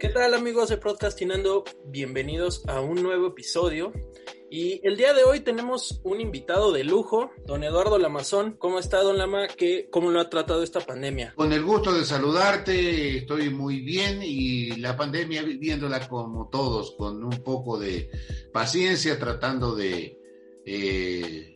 ¿Qué tal amigos de Podcastinando? Bienvenidos a un nuevo episodio. Y el día de hoy tenemos un invitado de lujo, don Eduardo Lamazón. ¿Cómo está, don Lama? ¿Qué, ¿Cómo lo ha tratado esta pandemia? Con el gusto de saludarte, estoy muy bien y la pandemia viviéndola como todos, con un poco de paciencia, tratando de eh,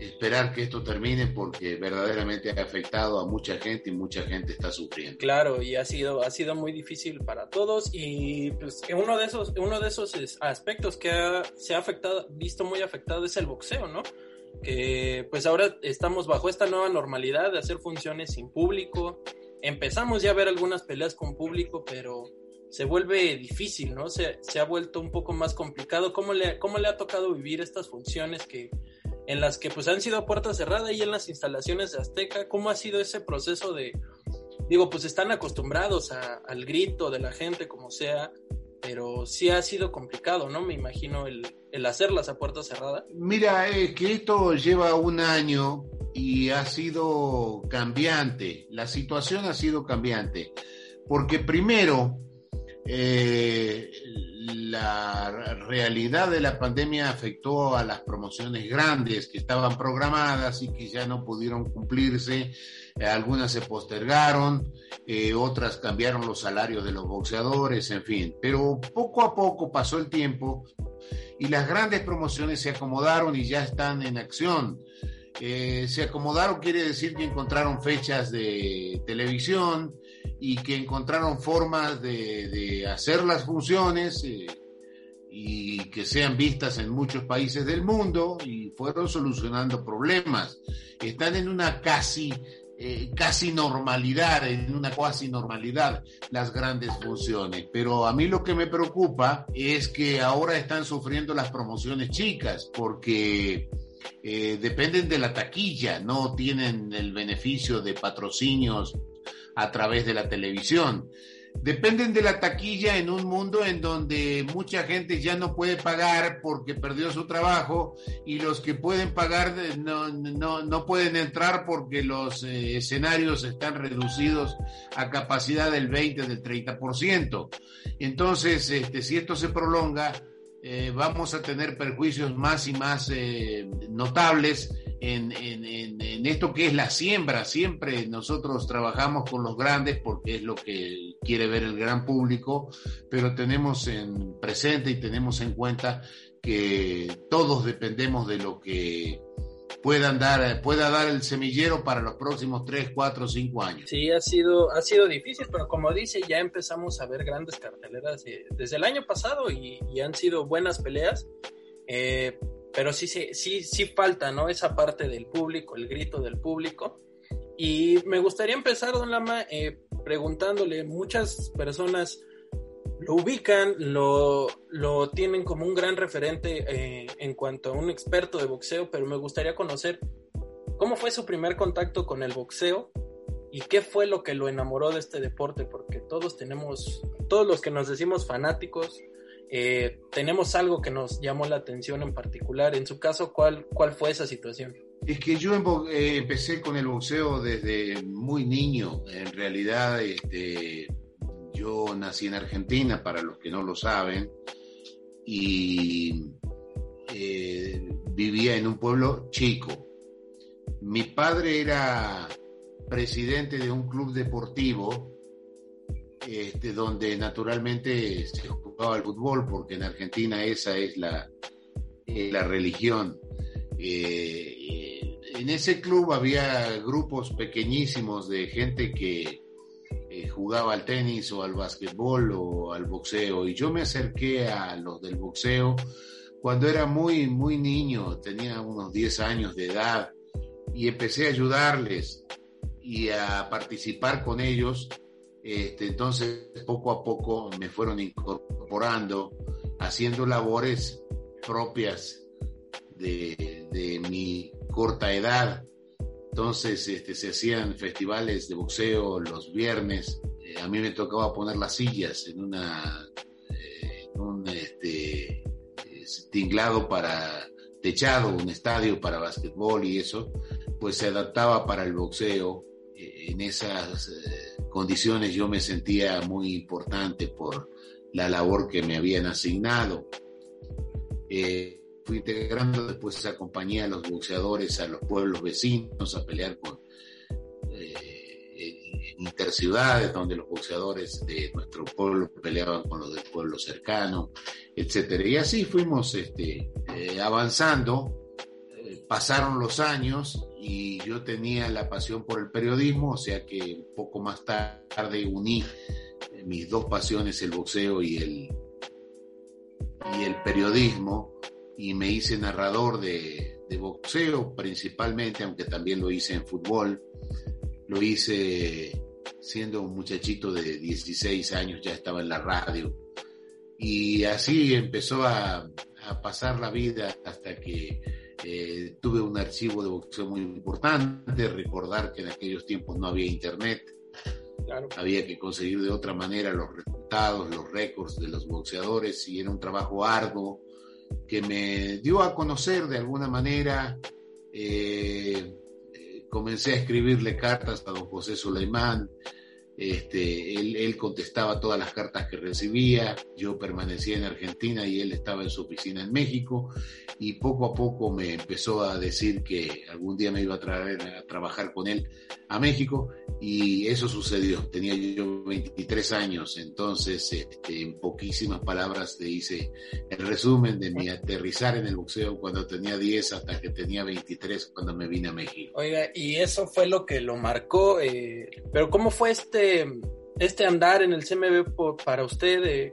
esperar que esto termine porque verdaderamente ha afectado a mucha gente y mucha gente está sufriendo. Claro, y ha sido, ha sido muy difícil para todos y pues uno de esos, uno de esos aspectos que ha, se ha afectado, visto muy afectado es el boxeo, ¿no? Que pues ahora estamos bajo esta nueva normalidad de hacer funciones sin público. Empezamos ya a ver algunas peleas con público, pero se vuelve difícil, ¿no? Se, se ha vuelto un poco más complicado. ¿Cómo le, ¿Cómo le ha tocado vivir estas funciones que en las que pues han sido a puerta cerrada y en las instalaciones de Azteca. ¿Cómo ha sido ese proceso de, digo, pues están acostumbrados al grito de la gente como sea, pero sí ha sido complicado, ¿no? Me imagino el, el hacerlas a puerta cerrada. Mira, es que esto lleva un año y ha sido cambiante, la situación ha sido cambiante, porque primero, eh, la realidad de la pandemia afectó a las promociones grandes que estaban programadas y que ya no pudieron cumplirse. Eh, algunas se postergaron, eh, otras cambiaron los salarios de los boxeadores, en fin. Pero poco a poco pasó el tiempo y las grandes promociones se acomodaron y ya están en acción. Eh, se acomodaron quiere decir que encontraron fechas de televisión, y que encontraron formas de, de hacer las funciones eh, y que sean vistas en muchos países del mundo y fueron solucionando problemas. Están en una casi, eh, casi normalidad, en una cuasi normalidad las grandes funciones. Pero a mí lo que me preocupa es que ahora están sufriendo las promociones chicas porque... Eh, dependen de la taquilla, no tienen el beneficio de patrocinios a través de la televisión. Dependen de la taquilla en un mundo en donde mucha gente ya no puede pagar porque perdió su trabajo y los que pueden pagar no, no, no pueden entrar porque los eh, escenarios están reducidos a capacidad del 20, del 30%. Entonces, este, si esto se prolonga, eh, vamos a tener perjuicios más y más eh, notables en, en, esto que es la siembra. Siempre nosotros trabajamos con los grandes porque es lo que quiere ver el gran público, pero tenemos en presente y tenemos en cuenta que todos dependemos de lo que puedan dar, pueda dar el semillero para los próximos 3, 4, 5 años. Sí, ha sido, ha sido difícil, pero como dice, ya empezamos a ver grandes carteleras desde el año pasado y, y han sido buenas peleas. Eh, pero sí, sí, sí, sí falta, ¿no? Esa parte del público, el grito del público. Y me gustaría empezar, don Lama, eh, preguntándole, muchas personas lo ubican, lo, lo tienen como un gran referente eh, en cuanto a un experto de boxeo, pero me gustaría conocer cómo fue su primer contacto con el boxeo y qué fue lo que lo enamoró de este deporte, porque todos tenemos, todos los que nos decimos fanáticos, eh, tenemos algo que nos llamó la atención en particular. En su caso, ¿cuál, cuál fue esa situación? Es que yo eh, empecé con el boxeo desde muy niño. En realidad, este, yo nací en Argentina, para los que no lo saben, y eh, vivía en un pueblo chico. Mi padre era presidente de un club deportivo este, donde naturalmente se jugaba el fútbol, porque en Argentina esa es la, eh, la religión. Eh, eh, en ese club había grupos pequeñísimos de gente que jugaba al tenis o al básquetbol o al boxeo, y yo me acerqué a los del boxeo cuando era muy, muy niño, tenía unos 10 años de edad, y empecé a ayudarles y a participar con ellos este, entonces, poco a poco me fueron incorporando, haciendo labores propias de, mi corta edad. Entonces este, se hacían festivales de boxeo los viernes. Eh, a mí me tocaba poner las sillas en una eh, un este, tinglado para techado, un estadio para básquetbol y eso, pues se adaptaba para el boxeo. Eh, en esas condiciones yo me sentía muy importante por la labor que me habían asignado. Eh, fui integrando después esa compañía a los boxeadores, a los pueblos vecinos, a pelear con eh, interciudades donde los boxeadores de nuestro pueblo peleaban con los del pueblo cercano, etcétera. Y así fuimos este, eh, avanzando. Pasaron los años y yo tenía la pasión por el periodismo, o sea que poco más tarde uní mis dos pasiones, el boxeo y el, y el periodismo, y me hice narrador de, de boxeo principalmente, aunque también lo hice en fútbol. Lo hice siendo un muchachito de 16 años, ya estaba en la radio. Y así empezó a, a pasar la vida hasta que eh, tuve un archivo de boxeo muy importante, recordar que en aquellos tiempos no había internet, había que conseguir de otra manera los resultados, los récords de los boxeadores y era un trabajo arduo que me dio a conocer de alguna manera. Eh, eh, comencé a escribirle cartas a don José Suleimán, este, él, contestaba todas las cartas que recibía, yo permanecía en Argentina y él estaba en su oficina en México y poco a poco me empezó a decir que algún día me iba a traer a trabajar con él a México y eso sucedió. Tenía yo 23 años, entonces este, en poquísimas palabras te hice el resumen de mi aterrizar en el boxeo cuando tenía 10 hasta que tenía 23 cuando me vine a México. Oiga, y eso fue lo que lo marcó, eh, pero ¿cómo fue este este, andar en el CMB para usted?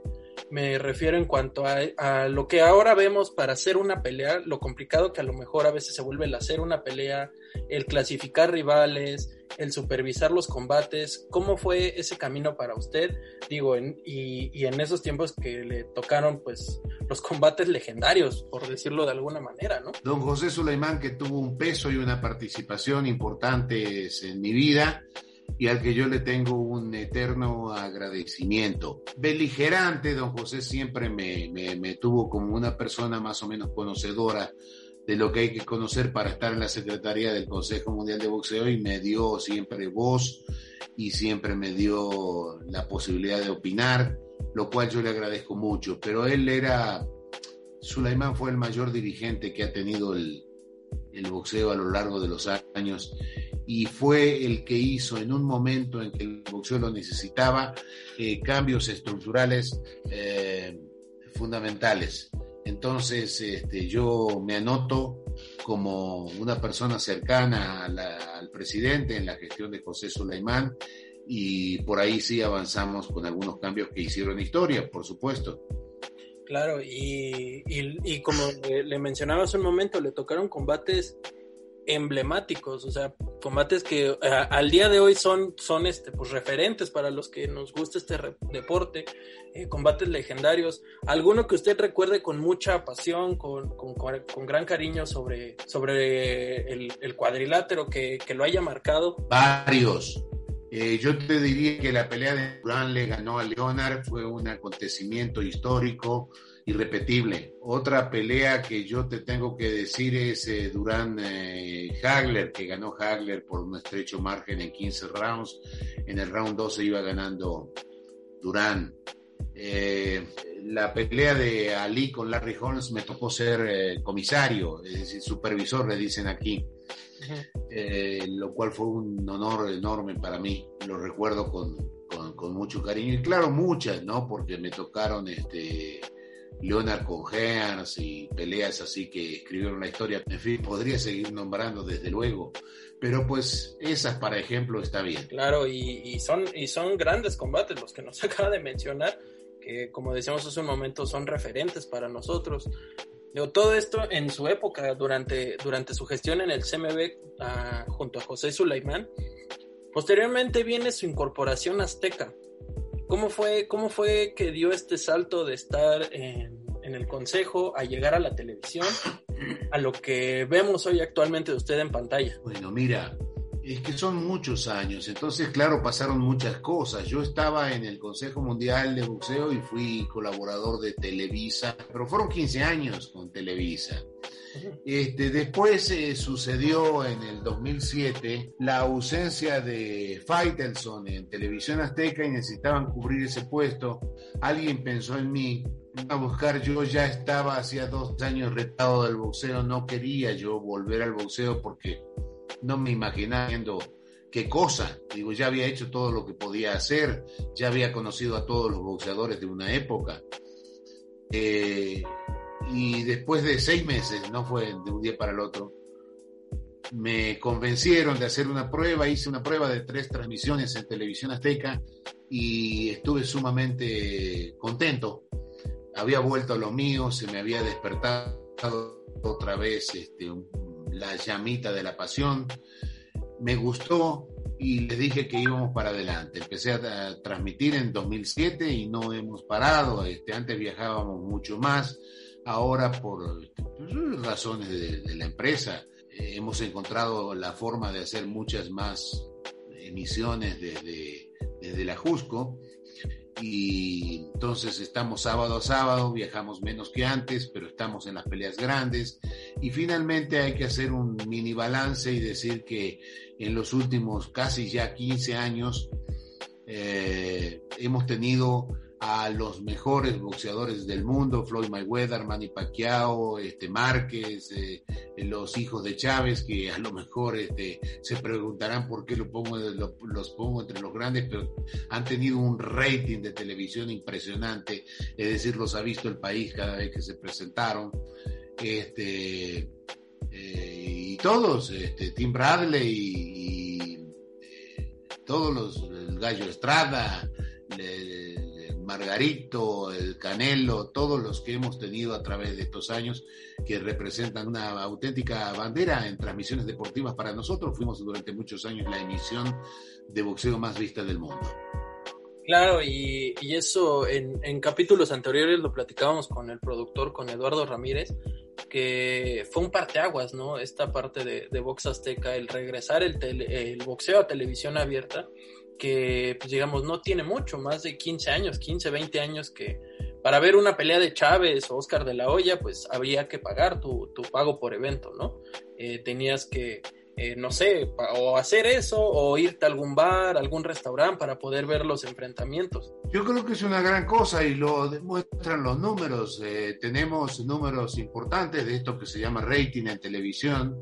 me refiero en cuanto a, lo que ahora vemos para hacer una pelea, lo complicado que a lo mejor a veces se vuelve el hacer una pelea, el clasificar rivales, el supervisar los combates. ¿Cómo fue ese camino para usted? Digo, y, y, en esos tiempos que le tocaron pues los combates legendarios, por decirlo de alguna manera, ¿no? Don José Suleimán, que tuvo un peso y una participación importantes en mi vida y al que yo le tengo un eterno agradecimiento. Beligerante, don José siempre me, me, tuvo como una persona más o menos conocedora de lo que hay que conocer para estar en la Secretaría del Consejo Mundial de Boxeo y me dio siempre voz y siempre me dio la posibilidad de opinar, lo cual yo le agradezco mucho. Pero él era, Sulaimán fue el mayor dirigente que ha tenido el, el boxeo a lo largo de los años y fue el que hizo en un momento en que el boxeo lo necesitaba eh, cambios estructurales eh, fundamentales. Entonces este, yo me anoto como una persona cercana al presidente en la gestión de José Sulaimán y por ahí sí avanzamos con algunos cambios que hicieron historia, por supuesto. Claro, y, y, como le mencionaba hace un momento, le tocaron combates emblemáticos, o sea, combates que eh, al día de hoy son, son este, pues, referentes para los que nos gusta este deporte, eh, combates legendarios. ¿Alguno que usted recuerde con mucha pasión, con, con, con gran cariño sobre, sobre el, el cuadrilátero que, que, lo haya marcado? Varios. Eh, yo te diría que la pelea de Durán le ganó a Leonard fue un acontecimiento histórico irrepetible. Otra pelea que yo te tengo que decir es eh, Durán eh, Hagler, que ganó Hagler por un estrecho margen en 15 rounds. En el round 12 iba ganando Durán. La pelea de Ali con Larry Holmes me tocó ser comisario, es decir, supervisor, le dicen aquí. lo cual fue un honor enorme para mí, lo recuerdo con, con, con, mucho cariño y claro, muchas, ¿no? Porque me tocaron este, Leonard Coheans y peleas así que escribieron la historia. En fin, podría seguir nombrando desde luego, pero pues esas para ejemplo está bien. Claro, y, son, y son grandes combates los que nos acaba de mencionar, que como decíamos hace un momento son referentes para nosotros. Todo esto en su época, durante, durante su gestión en el CMB ah, junto a José Sulaimán. Posteriormente viene su incorporación azteca, ¿Cómo fue, ¿Cómo fue que dio este salto de estar en, el consejo a llegar a la televisión? a lo que vemos hoy actualmente de usted en pantalla? Bueno, mira, es que son muchos años, entonces claro, pasaron muchas cosas. Yo estaba en el Consejo Mundial de Boxeo y fui colaborador de Televisa, pero fueron 15 años con Televisa. Este, después eh, sucedió en el 2007 la ausencia de Faitelson en Televisión Azteca y necesitaban cubrir ese puesto. Alguien pensó en mí a buscar, yo ya estaba hacía dos años retado del boxeo, no quería yo volver al boxeo porque no me imaginaba viendo qué cosa. Digo, ya había hecho todo lo que podía hacer, ya había conocido a todos los boxeadores de una época. Eh, y después de seis meses, no fue de un día para el otro, me convencieron de hacer una prueba, hice una prueba de tres transmisiones en televisión azteca y estuve sumamente contento. Había vuelto a lo mío, se me había despertado otra vez este, la llamita de la pasión. Me gustó y les dije que íbamos para adelante. Empecé a, transmitir en 2007 y no hemos parado. Este, antes viajábamos mucho más Ahora, por razones de, la empresa, eh, hemos encontrado la forma de hacer muchas más emisiones desde, desde la Jusco. Y entonces estamos sábado a sábado, viajamos menos que antes, pero estamos en las peleas grandes. Y finalmente hay que hacer un mini balance y decir que en los últimos casi ya 15 años eh, hemos tenido a los mejores boxeadores del mundo, Floyd Mayweather, Manny Pacquiao, este Márquez, eh, los hijos de Chávez, que a lo mejor este, se preguntarán por qué los pongo entre los grandes, pero han tenido un rating de televisión impresionante, es decir, los ha visto el país cada vez que se presentaron. Este, eh, y todos, este, Tim Bradley y, eh, todos los, el Gallo Estrada, Margarito, el Canelo, todos los que hemos tenido a través de estos años que representan una auténtica bandera en transmisiones deportivas para nosotros. Fuimos durante muchos años la emisión de boxeo más vista del mundo. Claro, y, eso en, capítulos anteriores lo platicábamos con el productor, con Eduardo Ramírez, que fue un parteaguas, ¿no? Esta parte de, Box Azteca, el regresar el, el boxeo a televisión abierta que, pues digamos, no tiene mucho, más de 15 años, 15, 20 años que para ver una pelea de Chávez o Oscar de la Hoya, pues había que pagar tu, pago por evento, ¿no? Eh, tenías que, eh, no sé, o hacer eso o irte a algún bar, algún restaurante para poder ver los enfrentamientos. Yo creo que es una gran cosa y lo demuestran los números. Eh, tenemos números importantes de esto que se llama rating en televisión,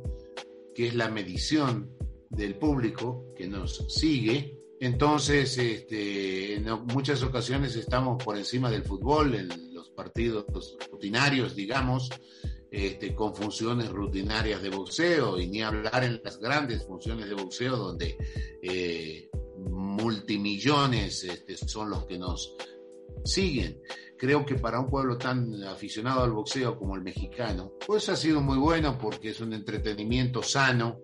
que es la medición del público que nos sigue entonces, este, en muchas ocasiones estamos por encima del fútbol, en los partidos rutinarios, digamos, este, con funciones rutinarias de boxeo, y ni hablar en las grandes funciones de boxeo donde eh, multimillones este, son los que nos siguen. Creo que para un pueblo tan aficionado al boxeo como el mexicano, pues ha sido muy bueno porque es un entretenimiento sano,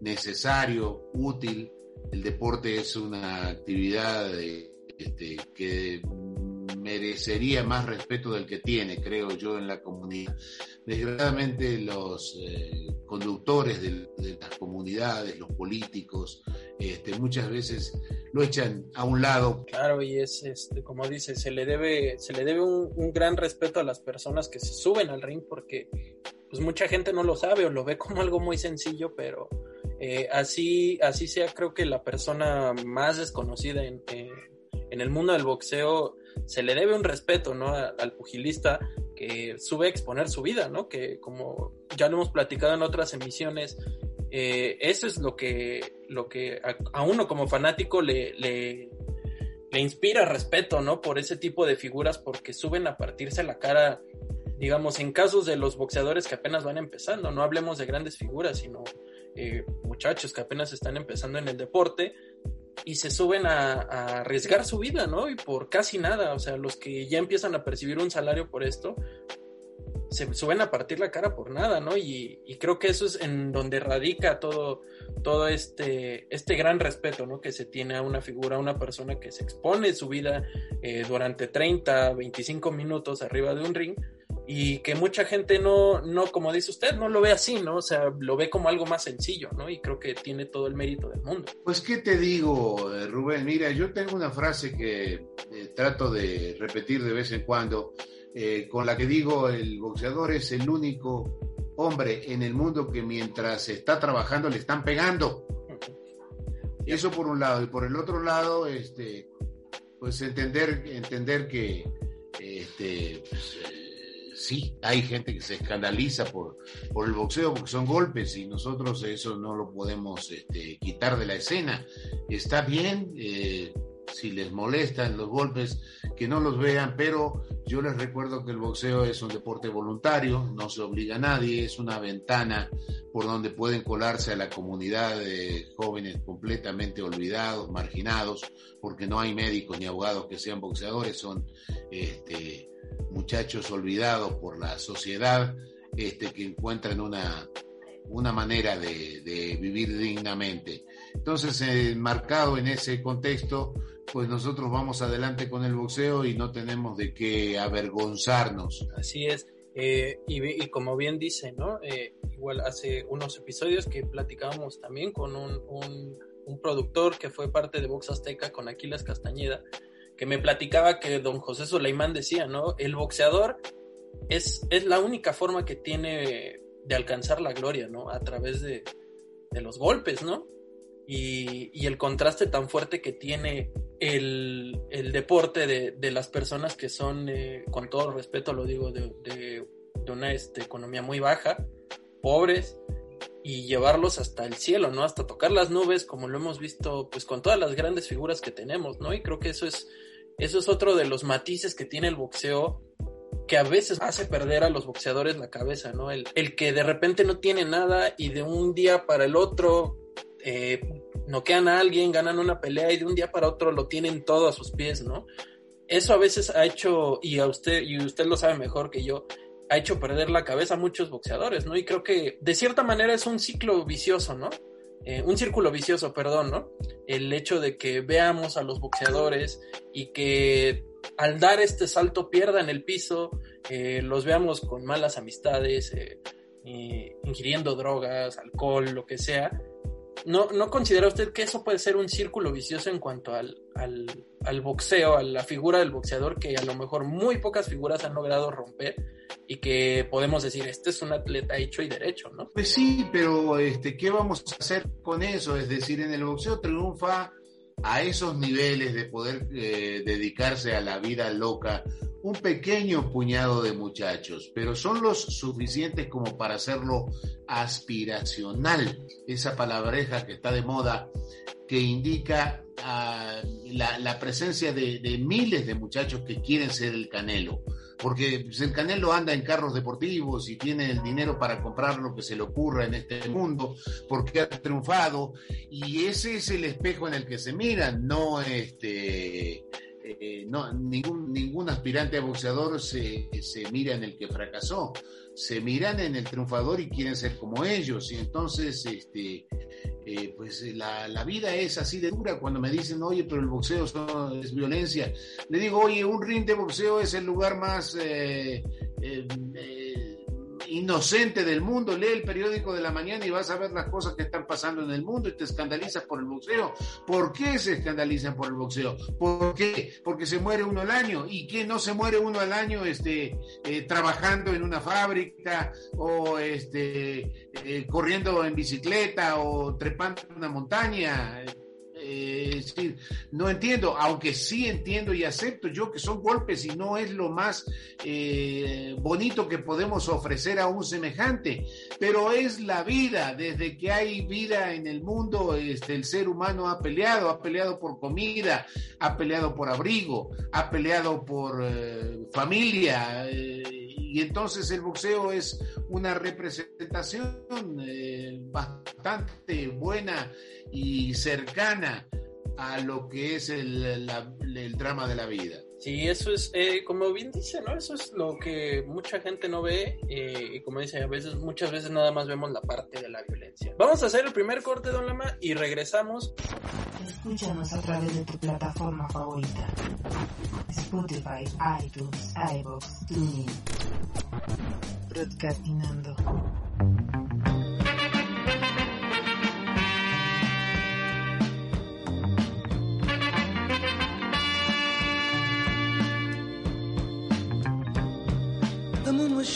necesario, útil el deporte es una actividad este, que merecería más respeto del que tiene, creo yo, en la comunidad. Desgraciadamente los eh, conductores de, las comunidades, los políticos, este, muchas veces lo echan a un lado. Claro, y es, este, como dice, se le debe, se le debe un, un, gran respeto a las personas que se suben al ring porque pues mucha gente no lo sabe o lo ve como algo muy sencillo, pero eh, así, así sea, creo que la persona más desconocida en, el mundo del boxeo se le debe un respeto, ¿no? al pugilista que sube a exponer su vida, ¿no? Que como ya lo hemos platicado en otras emisiones, eh, eso es lo que, lo que a, uno como fanático le, le, le, inspira respeto, ¿no? Por ese tipo de figuras, porque suben a partirse la cara, digamos, en casos de los boxeadores que apenas van empezando, no hablemos de grandes figuras, sino eh, muchachos que apenas están empezando en el deporte y se suben a, arriesgar su vida, ¿no? Y por casi nada, o sea, los que ya empiezan a percibir un salario por esto, se suben a partir la cara por nada, ¿no? Y, creo que eso es en donde radica todo, todo este, este gran respeto, ¿no? Que se tiene a una figura, a una persona que se expone su vida eh, durante 30, 25 minutos arriba de un ring y que mucha gente no, no, como dice usted, no lo ve así, ¿no? O sea, lo ve como algo más sencillo, ¿no? Y creo que tiene todo el mérito del mundo. Pues, ¿qué te digo, eh, Rubén? Mira, yo tengo una frase que eh, trato de repetir de vez en cuando, eh, con la que digo, el boxeador es el único hombre en el mundo que mientras está trabajando le están pegando. Eso por un lado. Y por el otro lado, este, pues entender, entender que este, pues, sí, hay gente que se escandaliza por, por el boxeo porque son golpes y nosotros eso no lo podemos este, quitar de la escena. Está bien, eh, si les molestan los golpes, que no los vean, pero yo les recuerdo que el boxeo es un deporte voluntario, no se obliga a nadie, es una ventana por donde pueden colarse a la comunidad de jóvenes completamente olvidados, marginados, porque no hay médicos ni abogados que sean boxeadores, son este, muchachos olvidados por la sociedad este, que encuentran una, una manera de, vivir dignamente. Entonces, marcado en ese contexto, pues nosotros vamos adelante con el boxeo y no tenemos de qué avergonzarnos. Así es. Eh, y, como bien dice, ¿no? Eh, igual hace unos episodios que platicábamos también con un, un, un, productor que fue parte de Box Azteca, con Aquiles Castañeda, que me platicaba que don José Soleimán decía, ¿no? El boxeador es, es la única forma que tiene de alcanzar la gloria, ¿no? A través de, los golpes, ¿no? Y, el contraste tan fuerte que tiene el, deporte de, las personas que son, eh, con todo respeto lo digo, de, de, una este, economía muy baja, pobres, y llevarlos hasta el cielo, ¿no? Hasta tocar las nubes, como lo hemos visto, pues con todas las grandes figuras que tenemos, ¿no? Y creo que eso es, eso es otro de los matices que tiene el boxeo que a veces hace perder a los boxeadores la cabeza, ¿no? El, el que de repente no tiene nada y de un día para el otro eh, noquean a alguien, ganan una pelea y de un día para otro lo tienen todo a sus pies, ¿no? Eso a veces ha hecho, y a usted, y usted lo sabe mejor que yo, ha hecho perder la cabeza a muchos boxeadores, ¿no? Y creo que de cierta manera es un ciclo vicioso, ¿no? Eh, un círculo vicioso, perdón, ¿no? El hecho de que veamos a los boxeadores y que al dar este salto pierdan el piso, eh, los veamos con malas amistades, eh, ingiriendo drogas, alcohol, lo que sea, ¿No, ¿No considera usted que eso puede ser un círculo vicioso en cuanto al, al, boxeo, a la figura del boxeador que a lo mejor muy pocas figuras han logrado romper y que podemos decir, este es un atleta hecho y derecho, ¿no? Pues sí, pero este, ¿qué vamos a hacer con eso? Es decir, en el boxeo triunfa a esos niveles de poder eh, dedicarse a la vida loca un pequeño puñado de muchachos, pero son los suficientes como para hacerlo aspiracional. Esa palabreja que está de moda que indica ah, la, presencia de, de, miles de muchachos que quieren ser el Canelo. Porque el Canelo anda en carros deportivos y tiene el dinero para comprar lo que se le ocurra en este mundo, porque ha triunfado. Y ese es el espejo en el que se miran, no este eh, no, ningún, ningún aspirante a boxeador se, se, mira en el que fracasó, se miran en el triunfador y quieren ser como ellos. Y entonces, este, eh, pues la, la, vida es así de dura. Cuando me dicen, oye, pero el boxeo es violencia, le digo, oye, un ring de boxeo es el lugar más... Eh, inocente del mundo, lee el periódico de la mañana y vas a ver las cosas que están pasando en el mundo y te escandalizas por el boxeo. ¿Por qué se escandalizan por el boxeo? ¿Por qué? Porque se muere uno al año. ¿Y que no se muere uno al año este, eh, trabajando en una fábrica o este, eh, corriendo en bicicleta o trepando en una montaña? Eh, es decir, no entiendo, aunque sí entiendo y acepto yo que son golpes y no es lo más eh, bonito que podemos ofrecer a un semejante, pero es la vida, desde que hay vida en el mundo, este, el ser humano ha peleado, ha peleado por comida, ha peleado por abrigo, ha peleado por eh, familia y entonces el boxeo es una representación bastante buena y cercana a lo que es el, drama de la vida. Sí, eso es, eh, como bien dice, ¿no? Eso es lo que mucha gente no ve eh, y como dice, a veces, muchas veces nada más vemos la parte de la violencia. Vamos a hacer el primer corte, don Lama, y regresamos. Escúchanos a través de tu plataforma favorita. Spotify, iTunes, iVoox, TuneIn. Broadcastinando.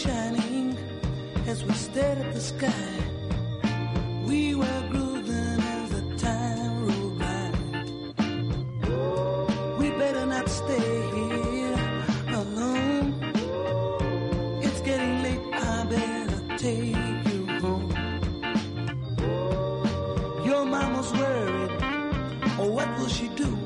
Shining as we stared at the sky. We were grooving as the time rolled by. We better not stay here alone. It's getting late, I better take you home. Your mama's worried. Oh, what will she do?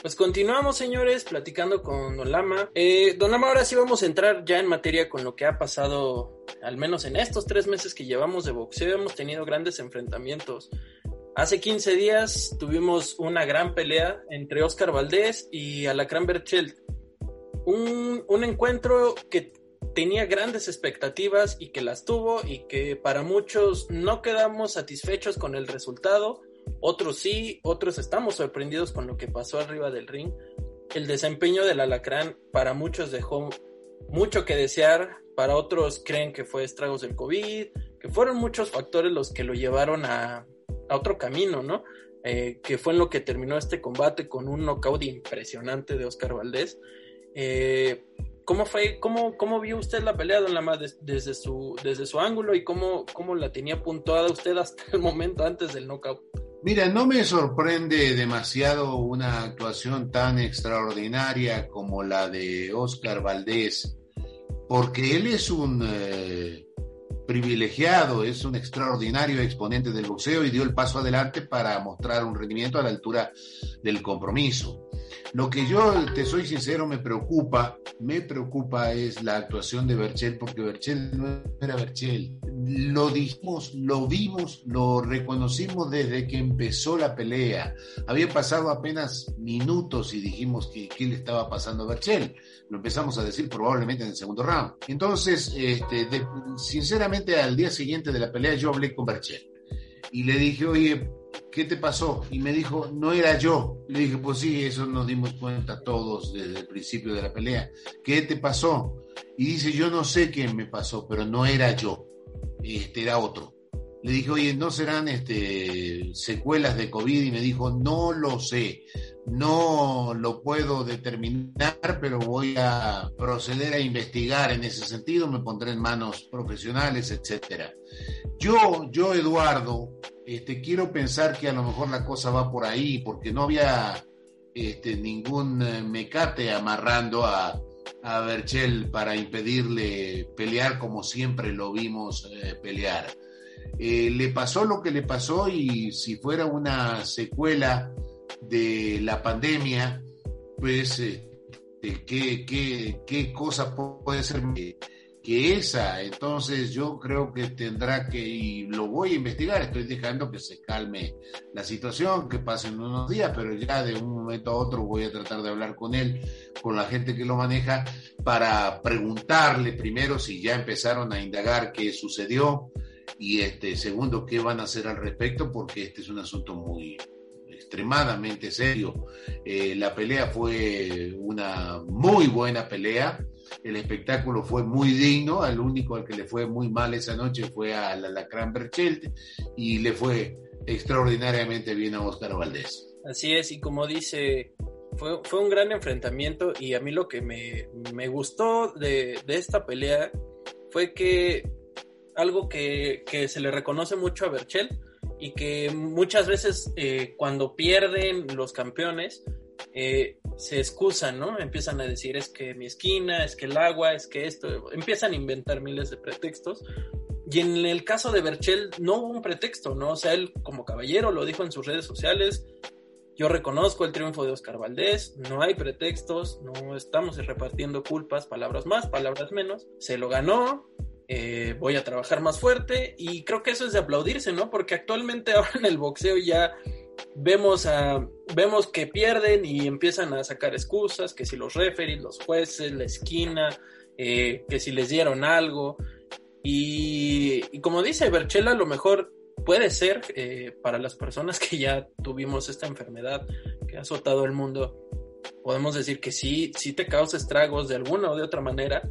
Pues continuamos, señores, platicando con Don Lama. Eh, Don Lama, ahora sí vamos a entrar ya en materia con lo que ha pasado, al menos en estos tres meses que llevamos de boxeo. Hemos tenido grandes enfrentamientos. Hace 15 días tuvimos una gran pelea entre Oscar Valdés y Alacrán Berchelt. Un, un encuentro que tenía grandes expectativas y que las tuvo y que para muchos no quedamos satisfechos con el resultado otros sí, otros estamos sorprendidos con lo que pasó arriba del ring. El desempeño del alacrán para muchos dejó mucho que desear, para otros creen que fue estragos del COVID, que fueron muchos factores los que lo llevaron a, a otro camino, ¿no? Eh, que fue en lo que terminó este combate con un knockout impresionante de Oscar Valdés. Eh, ¿Cómo fue, cómo, cómo vio usted la pelea, desde, su, desde su ángulo y cómo, cómo la tenía puntuada usted hasta el momento antes del knockout? Mira, no me sorprende demasiado una actuación tan extraordinaria como la de Oscar Valdés, porque él es un eh, privilegiado, es un extraordinario exponente del boxeo y dio el paso adelante para mostrar un rendimiento a la altura del compromiso. Lo que yo, te soy sincero, me preocupa, me preocupa es la actuación de Berchel, porque Berchel no era Berchel. Lo dijimos, lo vimos, lo reconocimos desde que empezó la pelea. Había pasado apenas minutos y dijimos que qué le estaba pasando a Berchel. Lo empezamos a decir probablemente en el segundo round. Entonces, este, de- sinceramente, al día siguiente de la pelea yo hablé con Berchel y le dije, oye, ¿qué te pasó? Y me dijo, no era yo. Le dije, pues sí, eso nos dimos cuenta todos desde el principio de la pelea. ¿Qué te pasó? Y dice, yo no sé qué me pasó, pero no era yo, este era otro. Le dije, oye, ¿no serán este, secuelas de COVID? Y me dijo, no lo sé, no lo puedo determinar, pero voy a proceder a investigar en ese sentido, me pondré en manos profesionales, etcétera. Yo, yo, Eduardo, este, quiero pensar que a lo mejor la cosa va por ahí, porque no había este, ningún eh, mecate amarrando a, a Berchel para impedirle pelear como siempre lo vimos eh, pelear. Eh, le pasó lo que le pasó y si fuera una secuela de la pandemia, pues eh, ¿qué, qué, qué cosa puede ser que esa. Entonces yo creo que tendrá que, y lo voy a investigar, estoy dejando que se calme la situación, que pasen unos días, pero ya de un momento a otro voy a tratar de hablar con él, con la gente que lo maneja, para preguntarle primero si ya empezaron a indagar qué sucedió y este segundo qué van a hacer al respecto, porque este es un asunto muy extremadamente serio. Eh, la pelea fue una muy buena pelea el espectáculo fue muy digno, al único al que le fue muy mal esa noche fue al Alacrán Berchelt y le fue extraordinariamente bien a Oscar Valdés. Así es, y como dice, fue, fue un gran enfrentamiento y a mí lo que me, me gustó de, de, esta pelea fue que algo que, que, se le reconoce mucho a Berchel y que muchas veces eh, cuando pierden los campeones, eh, se excusan, ¿no? Empiezan a decir es que mi esquina, es que el agua, es que esto, empiezan a inventar miles de pretextos. Y en el caso de Berchel no hubo un pretexto, ¿no? O sea, él como caballero lo dijo en sus redes sociales, yo reconozco el triunfo de Oscar Valdés, no hay pretextos, no estamos repartiendo culpas, palabras más, palabras menos, se lo ganó, eh, voy a trabajar más fuerte y creo que eso es de aplaudirse, ¿no? Porque actualmente ahora en el boxeo ya vemos, a, vemos que pierden y empiezan a sacar excusas, que si los referees, los jueces, la esquina, eh, que si les dieron algo. Y, como dice Berchela, a lo mejor puede ser eh, para las personas que ya tuvimos esta enfermedad que ha azotado el mundo, podemos decir que sí, sí te causa estragos de alguna o de otra manera,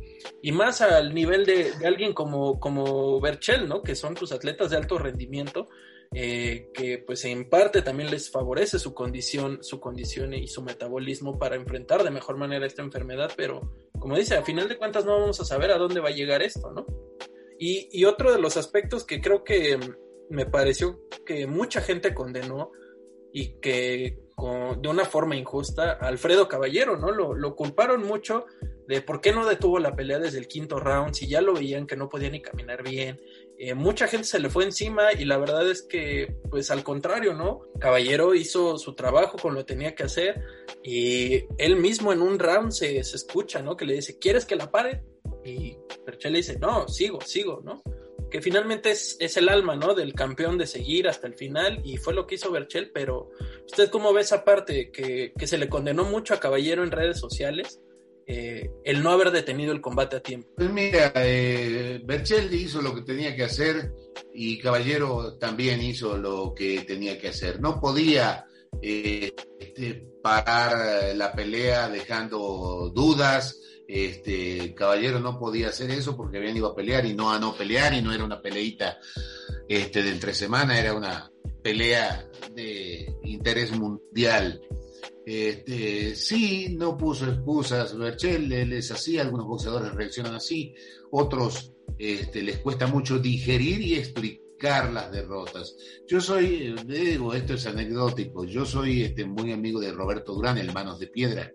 y más al nivel de, de alguien como, como Berchel, ¿no? Que son tus atletas de alto rendimiento, eh, que pues en parte también les favorece su condición, su condición y su metabolismo para enfrentar de mejor manera esta enfermedad, pero como dice, a final de cuentas no vamos a saber a dónde va a llegar esto, ¿no? Y, otro de los aspectos que creo que me pareció que mucha gente condenó y que de una forma injusta, Alfredo Caballero, ¿no? Lo, lo culparon mucho de por qué no detuvo la pelea desde el quinto round, si ya lo veían que no podía ni caminar bien, eh, mucha gente se le fue encima y la verdad es que, pues al contrario, ¿no? Caballero hizo su trabajo con lo que tenía que hacer y él mismo en un round se, se escucha, ¿no? Que le dice, ¿quieres que la pare? Y Perchel le dice, no, sigo, sigo, ¿no? Que finalmente es, es, el alma, ¿no? Del campeón de seguir hasta el final y fue lo que hizo Berchel, pero ¿usted cómo ve esa parte que, que se le condenó mucho a Caballero en redes sociales? Eh, el no haber detenido el combate a tiempo? Pues mira, eh, hizo lo que tenía que hacer y Caballero también hizo lo que tenía que hacer. No podía eh, este, parar la pelea dejando dudas. Este, Caballero no podía hacer eso porque habían ido a pelear y no a no pelear y no era una peleita este, de entre semana, era una pelea de interés mundial. Este, sí, no puso excusas Berchel, él es así, algunos boxeadores reaccionan así, otros este, les cuesta mucho digerir y explicar las derrotas. Yo soy, digo, esto es anecdótico, yo soy este, muy amigo de Roberto Durán, el Manos de Piedra,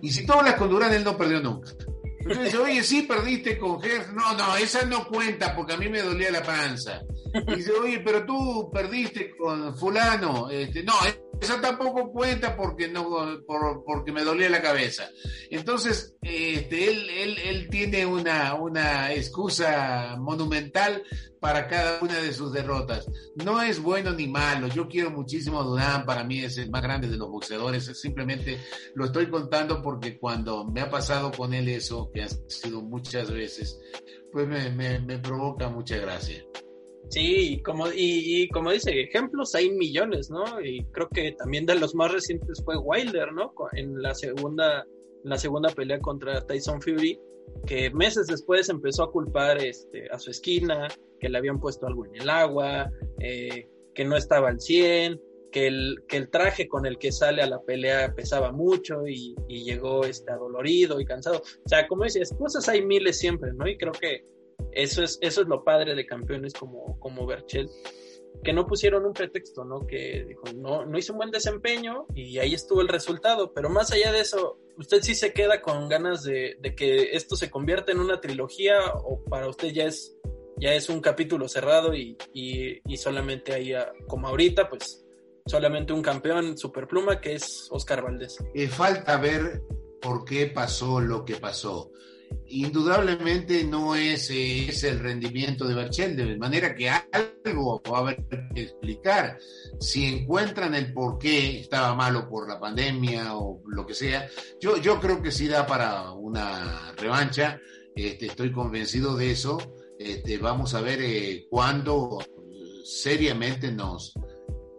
y si tú hablas con Durán, él no perdió nunca. Dice, oye, sí perdiste con Ger. No, no, esa no cuenta porque a mí me dolía la panza. Dice, oye, pero tú perdiste con fulano. Este, no, esa tampoco cuenta porque no por, porque me dolía la cabeza. Entonces, este, él, él, él tiene una, una excusa monumental para cada una de sus derrotas. No es bueno ni malo. Yo quiero muchísimo a Durán, para mí es el más grande de los boxeadores. Simplemente lo estoy contando porque cuando me ha pasado con él eso, que ha sido muchas veces, pues me, me, me provoca mucha gracia. Sí, como, y, y, como dice, ejemplos hay millones, ¿no? Y creo que también de los más recientes fue Wilder, ¿no? En la segunda, la segunda pelea contra Tyson Fury, que meses después empezó a culpar este, a su esquina, que le habían puesto algo en el agua, eh, que no estaba al 100, que el, que el traje con el que sale a la pelea pesaba mucho y, y llegó este, adolorido y cansado. O sea, como dices, cosas hay miles siempre, ¿no? Y creo que eso es, eso es lo padre de campeones como, como Berchel. que no pusieron un pretexto, ¿no? Que dijo, no, no hizo un buen desempeño y ahí estuvo el resultado, pero más allá de eso, ¿usted sí se queda con ganas de, de que esto se convierta en una trilogía o para usted ya es, ya es un capítulo cerrado y, y, solamente hay, como ahorita, pues solamente un campeón superpluma que es Oscar Valdés? Eh, falta ver por qué pasó lo que pasó indudablemente no es, eh, es el rendimiento de Berchel, de manera que algo va a haber que explicar. Si encuentran el por qué estaba malo por la pandemia o lo que sea, yo, yo creo que sí da para una revancha, este, estoy convencido de eso. Este, vamos a ver eh, cuándo seriamente nos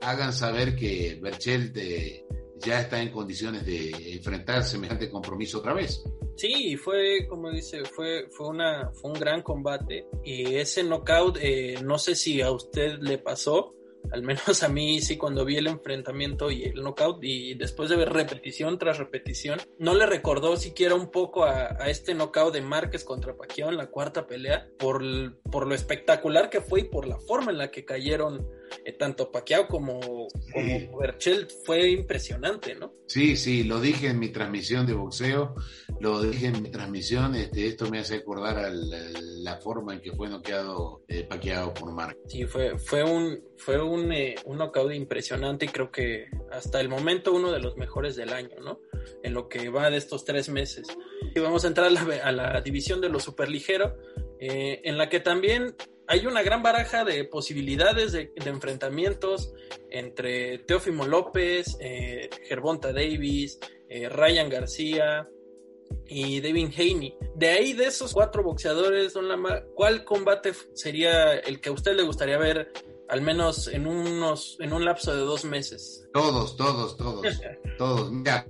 hagan saber que Berchel de, ya está en condiciones de enfrentar semejante compromiso otra vez. Sí, fue, como dice, fue, fue, una, fue un gran combate y ese knockout, eh, no sé si a usted le pasó, al menos a mí sí cuando vi el enfrentamiento y el knockout y después de ver repetición tras repetición, no le recordó siquiera un poco a, este knockout de Márquez contra Pacquiao en la cuarta pelea por, por lo espectacular que fue y por la forma en la que cayeron eh, tanto Pacquiao como, como Berchelt fue impresionante, ¿no? Sí, sí, lo dije en mi transmisión de boxeo, lo dije en mi transmisión, este, esto me hace acordar a la, forma en que fue noqueado eh, Pacquiao por Mark. Sí, fue, fue un fue un, eh, un knockout impresionante y creo que hasta el momento uno de los mejores del año, ¿no? En lo que va de estos tres meses. Y vamos a entrar a la, división de lo superligero, eh, en la que también hay una gran baraja de posibilidades de, enfrentamientos entre Teófimo López, eh, Gervonta Davis, eh, Ryan García y David Haney. De ahí, de esos cuatro boxeadores, Don Lama, ¿cuál combate sería el que a usted le gustaría ver al menos en unos en un lapso de dos meses? Todos, todos, todos, todos. Mira,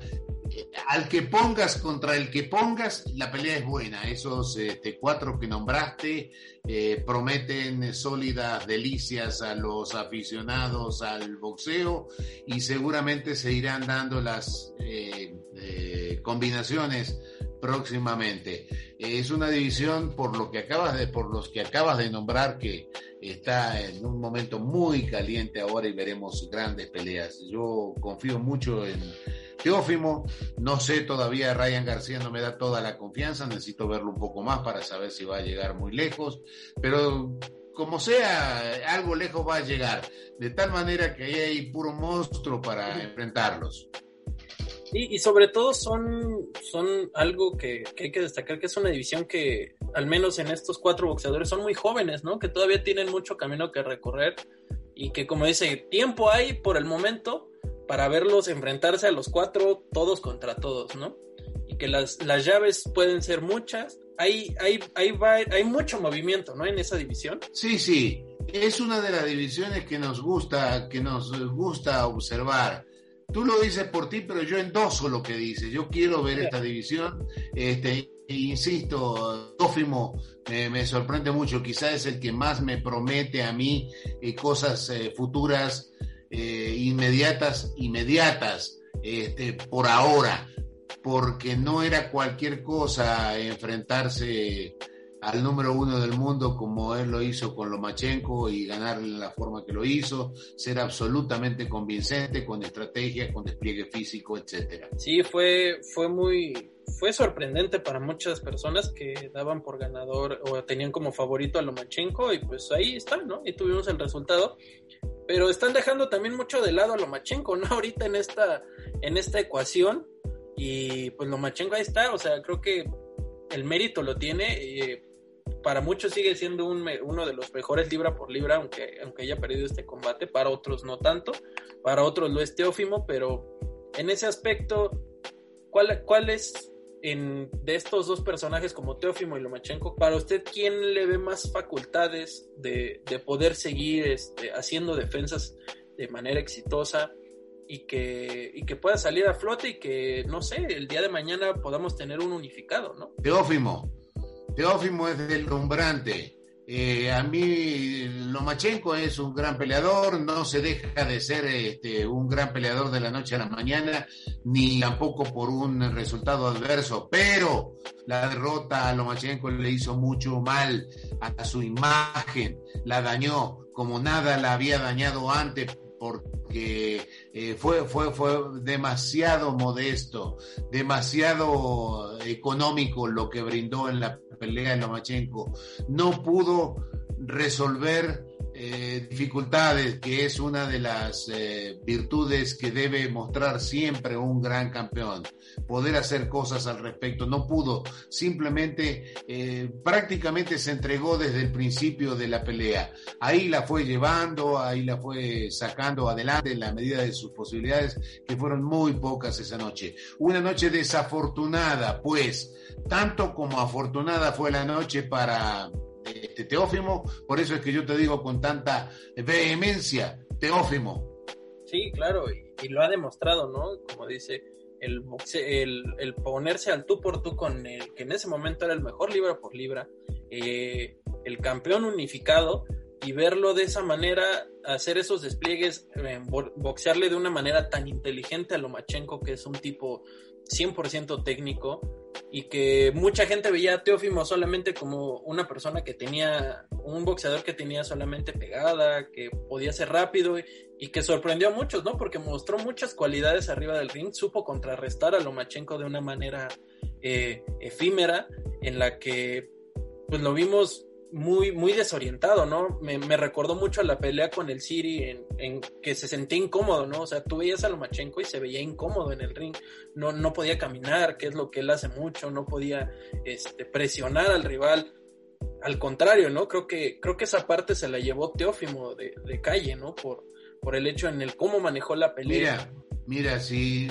al que pongas contra el que pongas, la pelea es buena. Esos este, cuatro que nombraste eh, prometen sólidas delicias a los aficionados al boxeo y seguramente se irán dando las eh, eh, combinaciones próximamente. Es una división por lo que acabas de, por los que acabas de nombrar que está en un momento muy caliente ahora y veremos grandes peleas. Yo confío mucho en Teófimo, no sé todavía, Ryan García no me da toda la confianza, necesito verlo un poco más para saber si va a llegar muy lejos, pero como sea, algo lejos va a llegar, de tal manera que ahí hay puro monstruo para enfrentarlos. Y, sobre todo son, son algo que, que, hay que destacar, que es una división que, al menos en estos cuatro boxeadores, son muy jóvenes, ¿no? Que todavía tienen mucho camino que recorrer y que, como dice, tiempo hay por el momento, para verlos enfrentarse a los cuatro, todos contra todos, ¿no? Y que las, las llaves pueden ser muchas. Hay, hay, hay, hay mucho movimiento, ¿no? En esa división. Sí, sí. Es una de las divisiones que nos gusta, que nos gusta observar. Tú lo dices por ti, pero yo endoso lo que dices. Yo quiero ver esta división. Este, insisto, Tófimo me sorprende mucho. Quizás es el que más me promete a mí eh, cosas eh, futuras eh, inmediatas, inmediatas, este, por ahora, porque no era cualquier cosa enfrentarse al número uno del mundo como él lo hizo con Lomachenko y ganarle la forma que lo hizo, ser absolutamente convincente, con estrategia, con despliegue físico, etcétera. Sí, fue, fue muy, fue sorprendente para muchas personas que daban por ganador o tenían como favorito a Lomachenko y pues ahí está, ¿no? Y tuvimos el resultado pero están dejando también mucho de lado a Lomachenko, ¿no? Ahorita en esta, en esta ecuación, y pues Lomachenko ahí está, o sea, creo que el mérito lo tiene, eh, para muchos sigue siendo un, uno de los mejores libra por libra, aunque, aunque haya perdido este combate, para otros no tanto, para otros lo es Teófimo, pero en ese aspecto, ¿cuál, cuál es de estos dos personajes como Teófimo y Lomachenko, para usted, ¿quién le ve más facultades de, poder seguir este, haciendo defensas de manera exitosa y que, y que pueda salir a flote y que, no sé, el día de mañana podamos tener un unificado, ¿no? Teófimo. Teófimo es del nombrante Eh, a mí Lomachenko es un gran peleador, no se deja de ser este, un gran peleador de la noche a la mañana, ni tampoco por un resultado adverso, pero la derrota a Lomachenko le hizo mucho mal a su imagen, la dañó como nada la había dañado antes porque eh, fue, fue, fue demasiado modesto, demasiado económico lo que brindó en la pelea de Lomachenko. No pudo resolver eh, dificultades, que es una de las eh, virtudes que debe mostrar siempre un gran campeón. Poder hacer cosas al respecto. No pudo, simplemente eh, prácticamente se entregó desde el principio de la pelea. Ahí la fue llevando, ahí la fue sacando adelante en la medida de sus posibilidades, que fueron muy pocas esa noche. Una noche desafortunada, pues, tanto como afortunada fue la noche para este, Teófimo, por eso es que yo te digo con tanta vehemencia, Teófimo. Sí, claro, y, lo ha demostrado, ¿no? Como dice, el, el, ponerse al tú por tú con el que en ese momento era el mejor libra por libra, eh, el campeón unificado, y verlo de esa manera, hacer esos despliegues, eh, boxearle de una manera tan inteligente a Lomachenko, que es un tipo 100% técnico y que mucha gente veía a Teófimo solamente como una persona que tenía, un boxeador que tenía solamente pegada, que podía ser rápido y, que sorprendió a muchos, ¿no? Porque mostró muchas cualidades arriba del ring, supo contrarrestar a Lomachenko de una manera eh, efímera en la que pues lo vimos muy, muy desorientado, ¿no? Me, recordó mucho a la pelea con el Siri en, en, que se sentía incómodo, ¿no? O sea, tú veías a Lomachenko y se veía incómodo en el ring, no, no podía caminar, que es lo que él hace mucho, no podía este, presionar al rival. Al contrario, ¿no? Creo que, creo que esa parte se la llevó Teófimo de, de calle, ¿no? Por, por el hecho en el cómo manejó la pelea. Mira, mira, si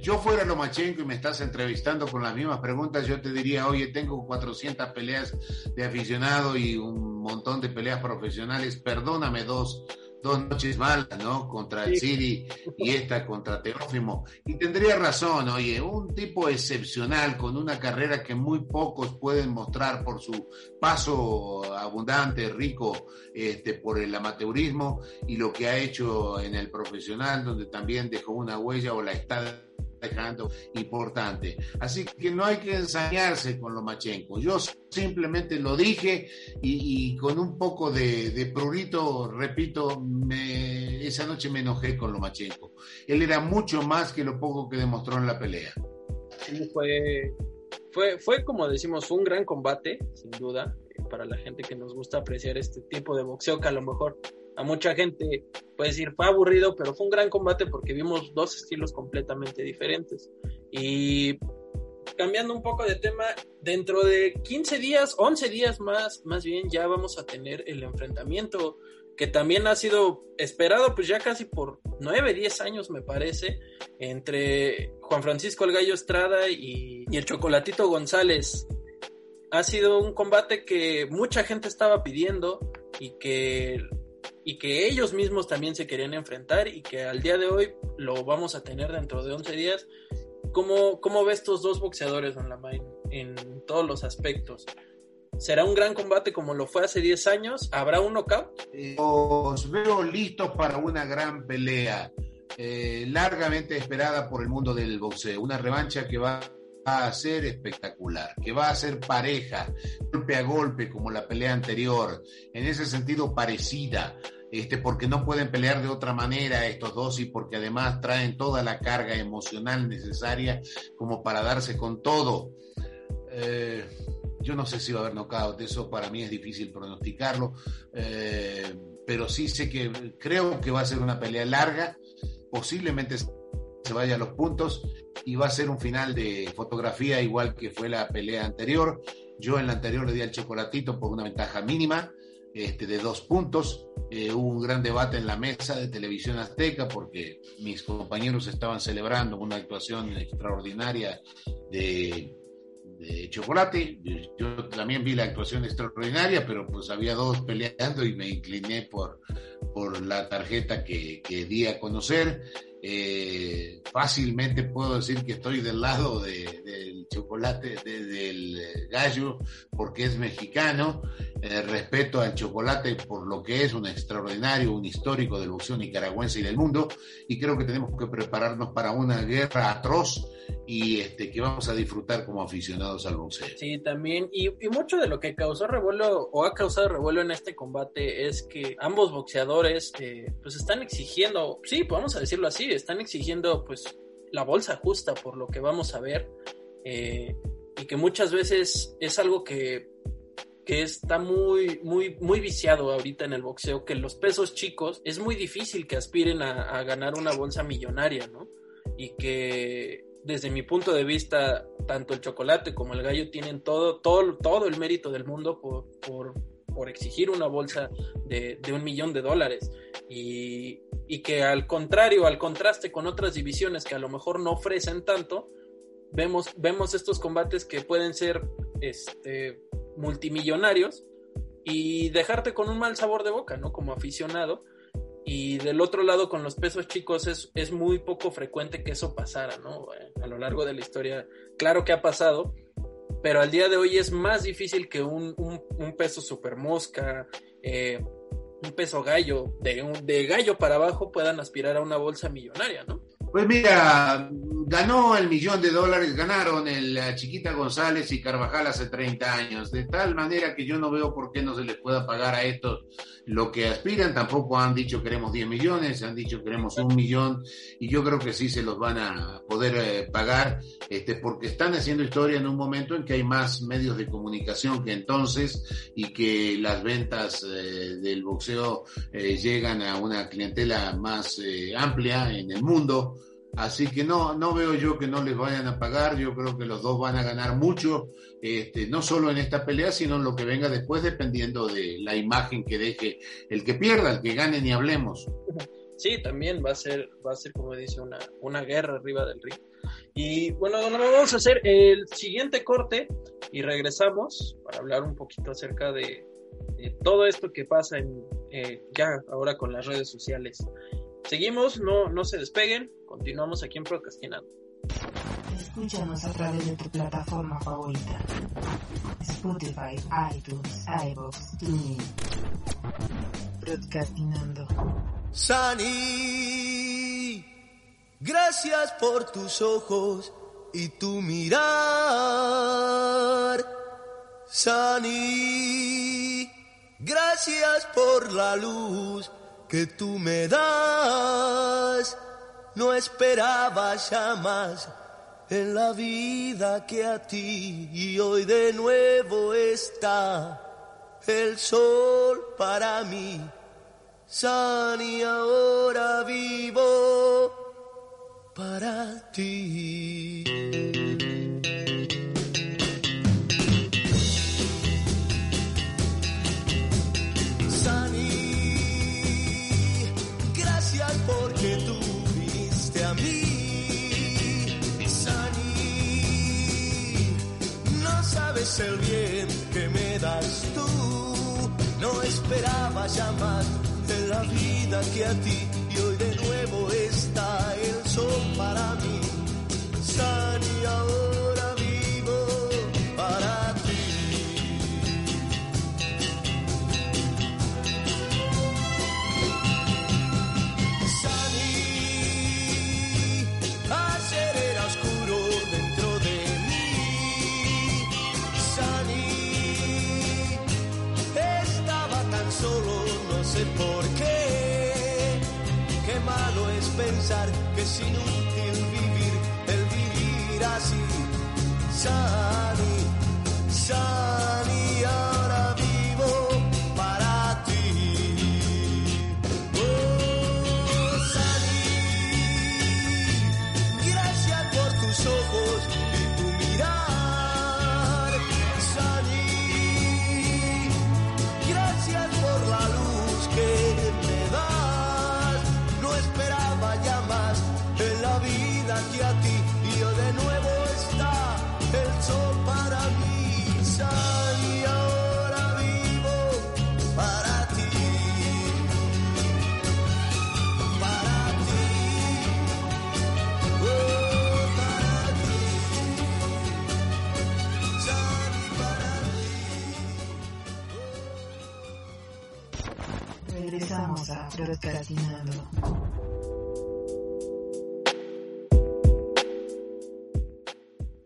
yo fuera Lomachenko y me estás entrevistando con las mismas preguntas, yo te diría, oye, tengo 400 peleas de aficionado y un montón de peleas profesionales, perdóname dos, dos noches malas, ¿no? Contra el City y esta contra Teófimo. Y tendría razón, oye, un tipo excepcional con una carrera que muy pocos pueden mostrar por su paso abundante, rico, este, por el amateurismo y lo que ha hecho en el profesional, donde también dejó una huella o la está dejando importante. Así que no hay que ensañarse con Lomachenko. Yo simplemente lo dije y, con un poco de, prurito, repito, esa noche me enojé con Lomachenko. Él era mucho más que lo poco que demostró en la pelea. fue, fue, fue como decimos, un gran combate, sin duda, para la gente que nos gusta apreciar este tipo de boxeo que a lo mejor a mucha gente puede decir fue aburrido, pero fue un gran combate porque vimos dos estilos completamente diferentes. Y cambiando un poco de tema, dentro de 15 días, 11 días más, más bien, ya vamos a tener el enfrentamiento que también ha sido esperado pues ya casi por 9, 10 años me parece, entre Juan Francisco El Gallo Estrada y, y el Chocolatito González. Ha sido un combate que mucha gente estaba pidiendo y que y que ellos mismos también se querían enfrentar y que al día de hoy lo vamos a tener dentro de 11 días. ¿Cómo, cómo ves estos dos boxeadores, Don Lamay, en todos los aspectos? ¿Será un gran combate como lo fue hace 10 años? ¿Habrá un knockout? Los veo listos para una gran pelea, eh, largamente esperada por el mundo del boxeo. Una revancha que va a ser espectacular, que va a ser pareja, golpe a golpe como la pelea anterior, en ese sentido parecida este, porque no pueden pelear de otra manera estos dos y porque además traen toda la carga emocional necesaria como para darse con todo. Eh, yo no sé si va a haber knockout, eso para mí es difícil pronosticarlo, eh, pero sí sé que creo que va a ser una pelea larga, posiblemente se vaya a los puntos y va a ser un final de fotografía igual que fue la pelea anterior. Yo en la anterior le di al chocolatito por una ventaja mínima este, de dos puntos. Eh, hubo un gran debate en la mesa de televisión azteca porque mis compañeros estaban celebrando una actuación extraordinaria de, Chocolate. Yo también vi la actuación extraordinaria, pero pues había dos peleando y me incliné por, por la tarjeta que, que di a conocer. Eh, fácilmente puedo decir que estoy del lado de, del chocolate, de, del gallo, porque es mexicano. Eh, respeto al chocolate por lo que es un extraordinario, un histórico del boxeo nicaragüense y del mundo. Y creo que tenemos que prepararnos para una guerra atroz y este, que vamos a disfrutar como aficionados al boxeo. Sí, también. Y, y, mucho de lo que causó revuelo o ha causado revuelo en este combate es que ambos boxeadores eh, pues están exigiendo, sí, vamos a decirlo así, están exigiendo pues la bolsa justa por lo que vamos a ver. Eh, y que muchas veces es algo que, que está muy, muy, muy viciado ahorita en el boxeo, que los pesos chicos es muy difícil que aspiren a, a ganar una bolsa millonaria, ¿no? Y que desde mi punto de vista, tanto el chocolate como el gallo tienen todo, todo, todo el mérito del mundo por, por, por exigir una bolsa de, de, un millón de dólares. Y, y, que al contrario, al contraste con otras divisiones que a lo mejor no ofrecen tanto, vemos, vemos estos combates que pueden ser este, multimillonarios y dejarte con un mal sabor de boca, ¿no? Como aficionado y del otro lado, con los pesos chicos, es, es muy poco frecuente que eso pasara, ¿no? A lo largo de la historia, claro que ha pasado, pero al día de hoy es más difícil que un, un, peso super mosca, eh, un peso gallo, de, un, de gallo para abajo puedan aspirar a una bolsa millonaria, ¿no? Pues mira, ganó el millón de dólares, ganaron el Chiquita González y Carvajal hace 30 años, de tal manera que yo no veo por qué no se les pueda pagar a estos lo que aspiran, tampoco han dicho queremos 10 millones, han dicho queremos un millón y yo creo que sí se los van a poder eh, pagar, este, porque están haciendo historia en un momento en que hay más medios de comunicación que entonces y que las ventas eh, del boxeo eh, llegan a una clientela más eh, amplia en el mundo. Así que no, no veo yo que no les vayan a pagar, yo creo que los dos van a ganar mucho, este, no solo en esta pelea, sino en lo que venga después, dependiendo de la imagen que deje el que pierda, el que gane, ni hablemos. Sí, también va a ser, va a ser como dice, una, una guerra arriba del ring. Y bueno, vamos a hacer el siguiente corte y regresamos para hablar un poquito acerca de, de todo esto que pasa en, eh, ya ahora con las redes sociales. Seguimos, no, no se despeguen, continuamos aquí en Procrastinando. Escúchanos a través de tu plataforma favorita. Spotify, iTunes, iVoox, TuneIn. Procrastinando. Sani, gracias por tus ojos y tu mirar. Sani, gracias por la luz que tú me das. No esperaba jamás en la vida que a ti y hoy de nuevo está el sol para mí. Sani, ahora vivo para ti. El bien que me das tú. No esperaba jamás en la vida que a ti y hoy de nuevo está el sol para mí. Sé por qué. Qué malo es pensar que es inútil vivir, el vivir así. Sani, Sani,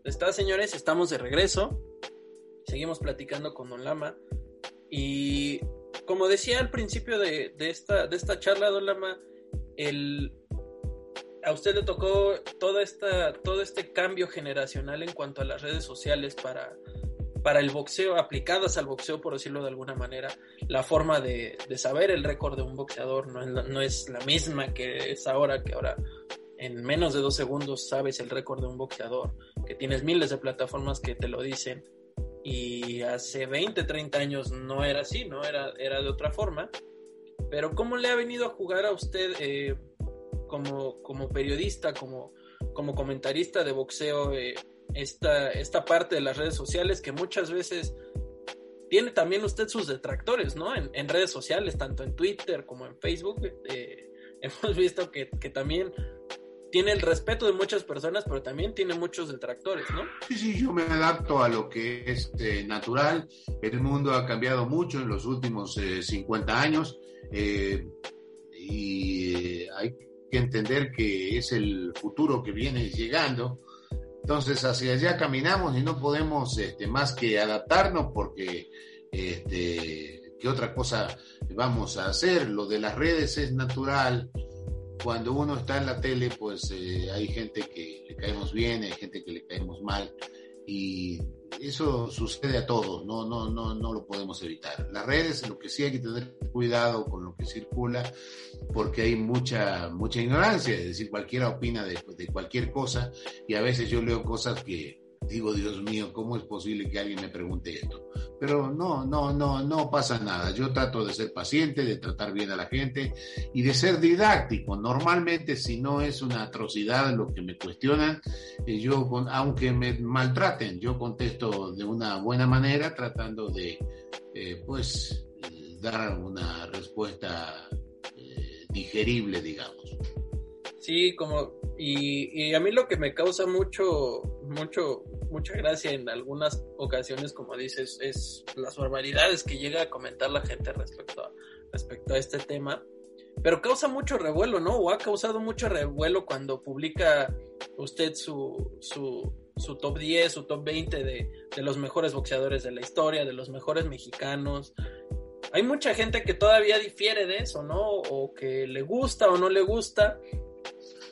Está, señores, estamos de regreso. Seguimos platicando con Don Lama. Y como decía al principio de, de, esta, de esta charla, Don Lama, el, a usted le tocó toda esta, todo este cambio generacional en cuanto a las redes sociales para, para el boxeo, aplicadas al boxeo, por decirlo de alguna manera. La forma de, de saber el récord de un boxeador no es, la, no es la misma que es ahora, que ahora en menos de dos segundos sabes el récord de un boxeador, que tienes miles de plataformas que te lo dicen. Y hace 20, 30 años no era así, ¿no? Era, era de otra forma. Pero ¿cómo le ha venido a jugar a usted eh, como, como periodista, como, como comentarista de boxeo, eh, esta, esta parte de las redes sociales que muchas veces tiene también usted sus detractores, ¿no? En, en redes sociales, tanto en Twitter como en Facebook, eh, hemos visto que, que, también tiene el respeto de muchas personas, pero también tiene muchos detractores, ¿no? Sí, sí, yo me adapto a lo que es eh, natural. El mundo ha cambiado mucho en los últimos eh, 50 años eh, y hay que entender que es el futuro que viene llegando. Entonces hacia allá caminamos y no podemos este, más que adaptarnos porque este, qué otra cosa vamos a hacer. Lo de las redes es natural. Cuando uno está en la tele, pues eh, hay gente que le caemos bien, hay gente que le caemos mal y eso sucede a todos, no, no, no, no lo podemos evitar. Las redes, lo que sí hay que tener cuidado con lo que circula, porque hay mucha, mucha ignorancia, es decir, cualquiera opina de, de cualquier cosa y a veces yo leo cosas que digo, Dios mío, ¿cómo es posible que alguien me pregunte esto? Pero no, no, no, no pasa nada. Yo trato de ser paciente, de tratar bien a la gente y de ser didáctico. Normalmente, si no es una atrocidad lo que me cuestionan, eh, yo, aunque me maltraten, yo contesto de una buena manera, tratando de, eh, pues, dar una respuesta eh, digerible, digamos. Sí, como, y, y a mí lo que me causa mucho, mucho, mucha gracia en algunas ocasiones, como dices, es las barbaridades que llega a comentar la gente respecto a, respecto a este tema. Pero causa mucho revuelo, ¿no? O ha causado mucho revuelo cuando publica usted su, su, su top 10, su top 20 de, de los mejores boxeadores de la historia, de los mejores mexicanos. Hay mucha gente que todavía difiere de eso, ¿no? O que le gusta o no le gusta.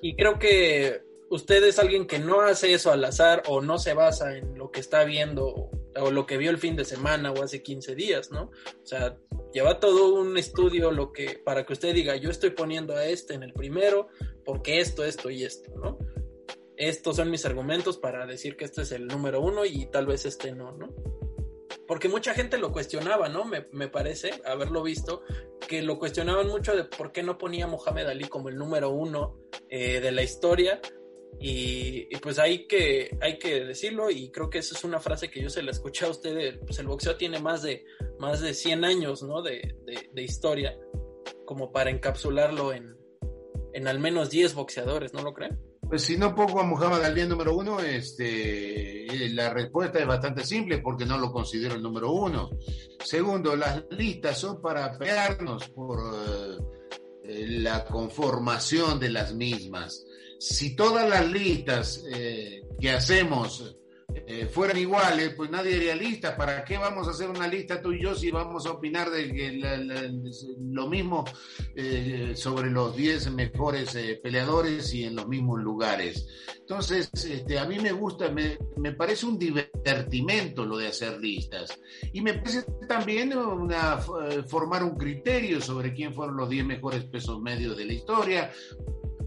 Y creo que usted es alguien que no hace eso al azar o no se basa en lo que está viendo o lo que vio el fin de semana o hace 15 días, ¿no? O sea, lleva todo un estudio lo que para que usted diga, yo estoy poniendo a este en el primero porque esto, esto y esto, ¿no? Estos son mis argumentos para decir que este es el número uno y tal vez este no, ¿no? Porque mucha gente lo cuestionaba, ¿no? Me, me parece, haberlo visto, que lo cuestionaban mucho de por qué no ponía Mohamed Ali como el número uno eh, de la historia, y, pues hay que, hay que decirlo y creo que esa es una frase que yo se la escuché a usted, pues el boxeo tiene más de, más de 100 años ¿no? de, de, historia como para encapsularlo en, en al menos 10 boxeadores, ¿no lo creen? Pues si no pongo a Muhammad Ali número uno, este, la respuesta es bastante simple porque no lo considero el número uno. Segundo, las listas son para pelearnos por eh, la conformación de las mismas. Si todas las listas eh, que hacemos eh, fueran iguales, pues nadie haría listas. ¿Para qué vamos a hacer una lista tú y yo si vamos a opinar de, de, de, de lo mismo eh, sobre los 10 mejores eh, peleadores y en los mismos lugares? Entonces, este, a mí me gusta, me, me, parece un divertimento lo de hacer listas. Y me parece también una, formar un criterio sobre quién fueron los 10 mejores pesos medios de la historia,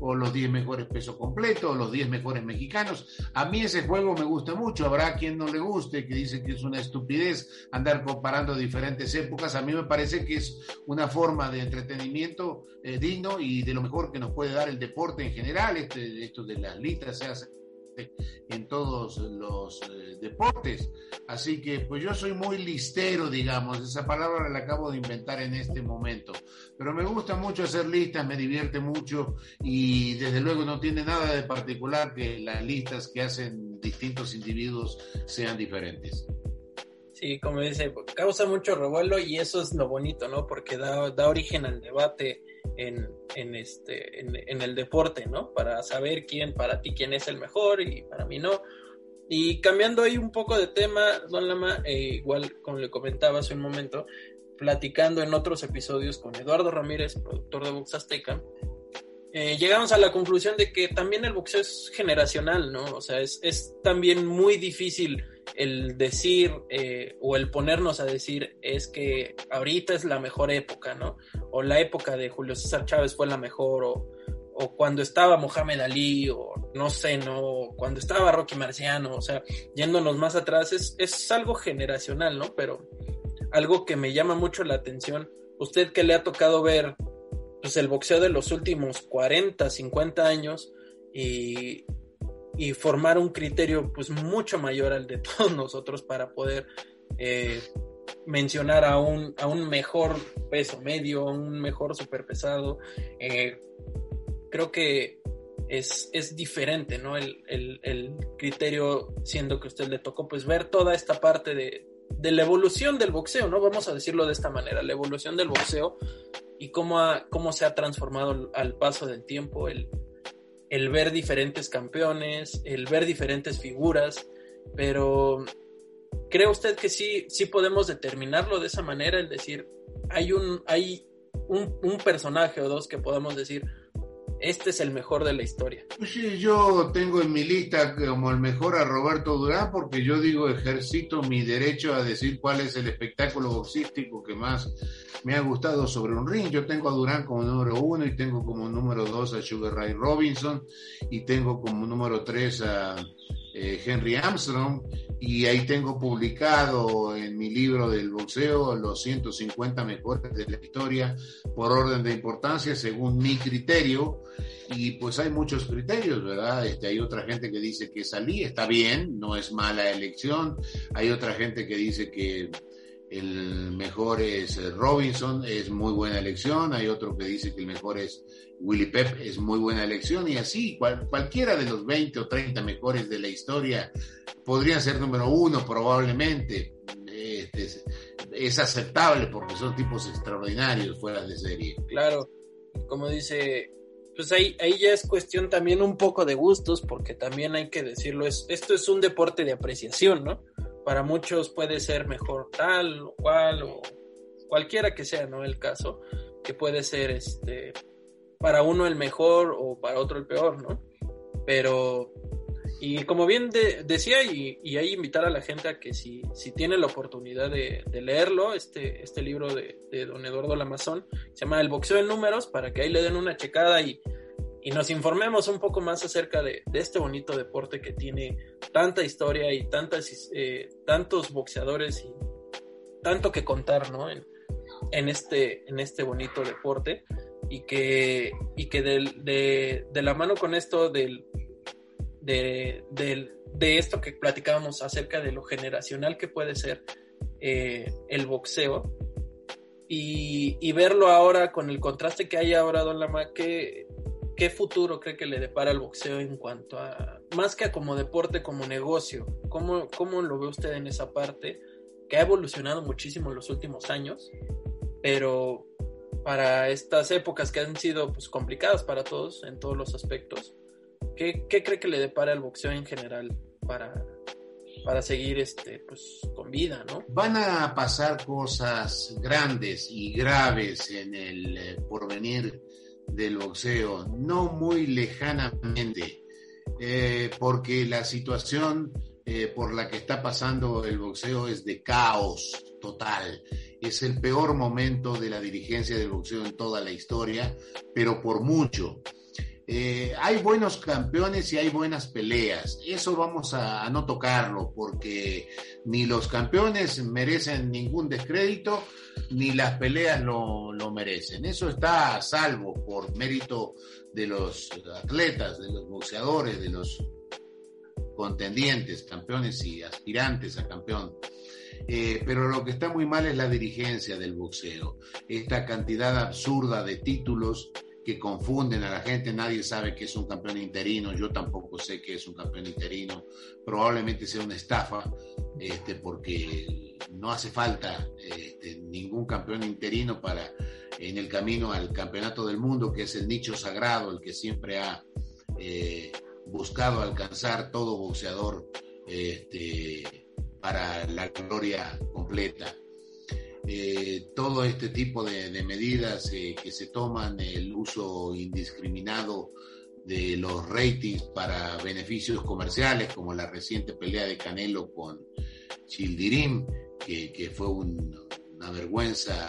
o los 10 mejores pesos completos, o los 10 mejores mexicanos. A mí ese juego me gusta mucho, habrá quien no le guste, que dice que es una estupidez andar comparando diferentes épocas. A mí me parece que es una forma de entretenimiento eh, digno y de lo mejor que nos puede dar el deporte en general. Este, esto de las listas se hace en todos los eh, deportes. Así que pues yo soy muy listero, digamos, esa palabra la acabo de inventar en este momento. Pero me gusta mucho hacer listas, me divierte mucho y desde luego no tiene nada de particular que las listas que hacen distintos individuos sean diferentes. Sí, como dice, causa mucho revuelo y eso es lo bonito, ¿no? Porque da, da origen al debate en, en este, en, el deporte, ¿no? Para saber quién, para ti, quién es el mejor y para mí no. Y cambiando ahí un poco de tema, Don Lama, eh, igual como le comentaba hace un momento, platicando en otros episodios con Eduardo Ramírez, productor de Box Azteca, eh, llegamos a la conclusión de que también el boxeo es generacional, ¿no? O sea, es, es también muy difícil el decir eh, o el ponernos a decir es que ahorita es la mejor época, ¿no? O la época de Julio César Chávez fue la mejor, o, cuando estaba Mohamed Ali, o no sé, ¿no? Cuando estaba Rocky Marciano, o sea, yéndonos más atrás, es, es algo generacional, ¿no? Pero algo que me llama mucho la atención, usted que le ha tocado ver pues el boxeo de los últimos 40, 50 años y, y formar un criterio pues mucho mayor al de todos nosotros para poder eh, mencionar a un, a un mejor peso medio, a un mejor superpesado. Eh, creo que es, es diferente, ¿no? El, el, criterio, siendo que a usted le tocó pues ver toda esta parte de, de, la evolución del boxeo, ¿no? Vamos a decirlo de esta manera, la evolución del boxeo y cómo, cómo se ha transformado al paso del tiempo el, el ver diferentes campeones, el ver diferentes figuras, pero ¿cree usted que sí, sí podemos determinarlo de esa manera? El decir, hay un, hay un, un personaje o dos que podamos decir, este es el mejor de la historia. Pues sí, yo tengo en mi lista como el mejor a Roberto Durán porque yo digo ejercito mi derecho a decir cuál es el espectáculo boxístico que más me ha gustado sobre un ring. Yo tengo a Durán como número uno y tengo como número dos a Sugar Ray Robinson y tengo como número tres a eh, Henry Armstrong y ahí tengo publicado en mi libro del boxeo los 150 mejores de la historia por orden de importancia según mi criterio y pues hay muchos criterios, ¿verdad? Este, hay otra gente que dice que salí, está bien, no es mala elección, hay otra gente que dice que el mejor es eh, Robinson, es muy buena elección, hay otro que dice que el mejor es Willy Pep, es muy buena elección, y así cualquiera de los 20 o 30 mejores de la historia podrían ser número uno probablemente. Este, es, aceptable porque son tipos extraordinarios fuera de serie. Claro, como dice, pues ahí, ahí ya es cuestión también un poco de gustos, porque también hay que decirlo, es, esto es un deporte de apreciación, ¿no? Para muchos puede ser mejor tal o cual o cualquiera que sea, ¿no? El caso, que puede ser este para uno el mejor o para otro el peor, ¿no? Pero, y como bien decía, y, y, ahí invitar a la gente a que si, si tiene la oportunidad de, leerlo, este, este libro de, de don Eduardo Lamazón, se llama El boxeo en números, para que ahí le den una checada y, y nos informemos un poco más acerca de, este bonito deporte que tiene tanta historia y tantas, eh, tantos boxeadores y tanto que contar, ¿no? En, en, este, en este bonito deporte y que, y que de, de, la mano con esto del, de, de, esto que platicábamos acerca de lo generacional que puede ser eh, el boxeo y, y, verlo ahora con el contraste que hay ahora, Don Lama, que ¿Qué futuro cree que le depara el boxeo en cuanto a, más que como deporte, como negocio? ¿Cómo, ¿Cómo lo ve usted en esa parte? Que ha evolucionado muchísimo en los últimos años, pero para estas épocas que han sido pues, complicadas para todos en todos los aspectos, ¿qué, qué cree que le depara el boxeo en general para, para seguir este, pues, con vida, ¿no? Van a pasar cosas grandes y graves en el eh, porvenir del boxeo, no muy lejanamente, eh, porque la situación eh, por la que está pasando el boxeo es de caos total. Es el peor momento de la dirigencia del boxeo en toda la historia, pero por mucho. Eh, hay buenos campeones y hay buenas peleas. Eso vamos a, no tocarlo porque ni los campeones merecen ningún descrédito, ni las peleas lo, lo, merecen. Eso está a salvo por mérito de los atletas, de los boxeadores, de los contendientes, campeones y aspirantes a campeón. Eh, pero lo que está muy mal es la dirigencia del boxeo. Esta cantidad absurda de títulos que confunden a la gente, nadie sabe que es un campeón interino, yo tampoco sé que es un campeón interino, probablemente sea una estafa, este, porque no hace falta este, ningún campeón interino para en el camino al campeonato del mundo, que es el nicho sagrado, el que siempre ha eh, buscado alcanzar todo boxeador este, para la gloria completa. Eh, todo este tipo de, medidas eh, que se toman, el uso indiscriminado de los ratings para beneficios comerciales, como la reciente pelea de Canelo con Childirim, que, fue una vergüenza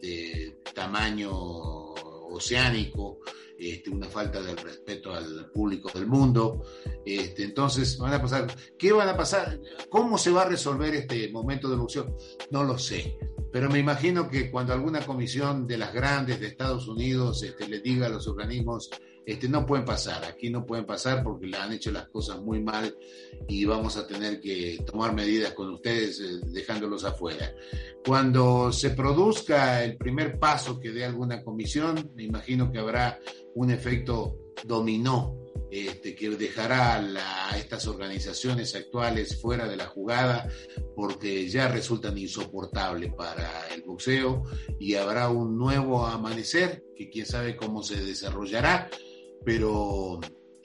de tamaño oceánico, este, una falta de respeto al público del mundo. Este, entonces, van a pasar, ¿qué van a pasar? ¿Cómo se va a resolver este momento de evolución? No lo sé. Pero me imagino que cuando alguna comisión de las grandes de Estados Unidos este, le diga a los organismos, este, no pueden pasar, aquí no pueden pasar porque le han hecho las cosas muy mal y vamos a tener que tomar medidas con ustedes eh, dejándolos afuera. Cuando se produzca el primer paso que dé alguna comisión, me imagino que habrá un efecto dominó este, que dejará a estas organizaciones actuales fuera de la jugada porque ya resultan insoportables para el boxeo y habrá un nuevo amanecer que quién sabe cómo se desarrollará, pero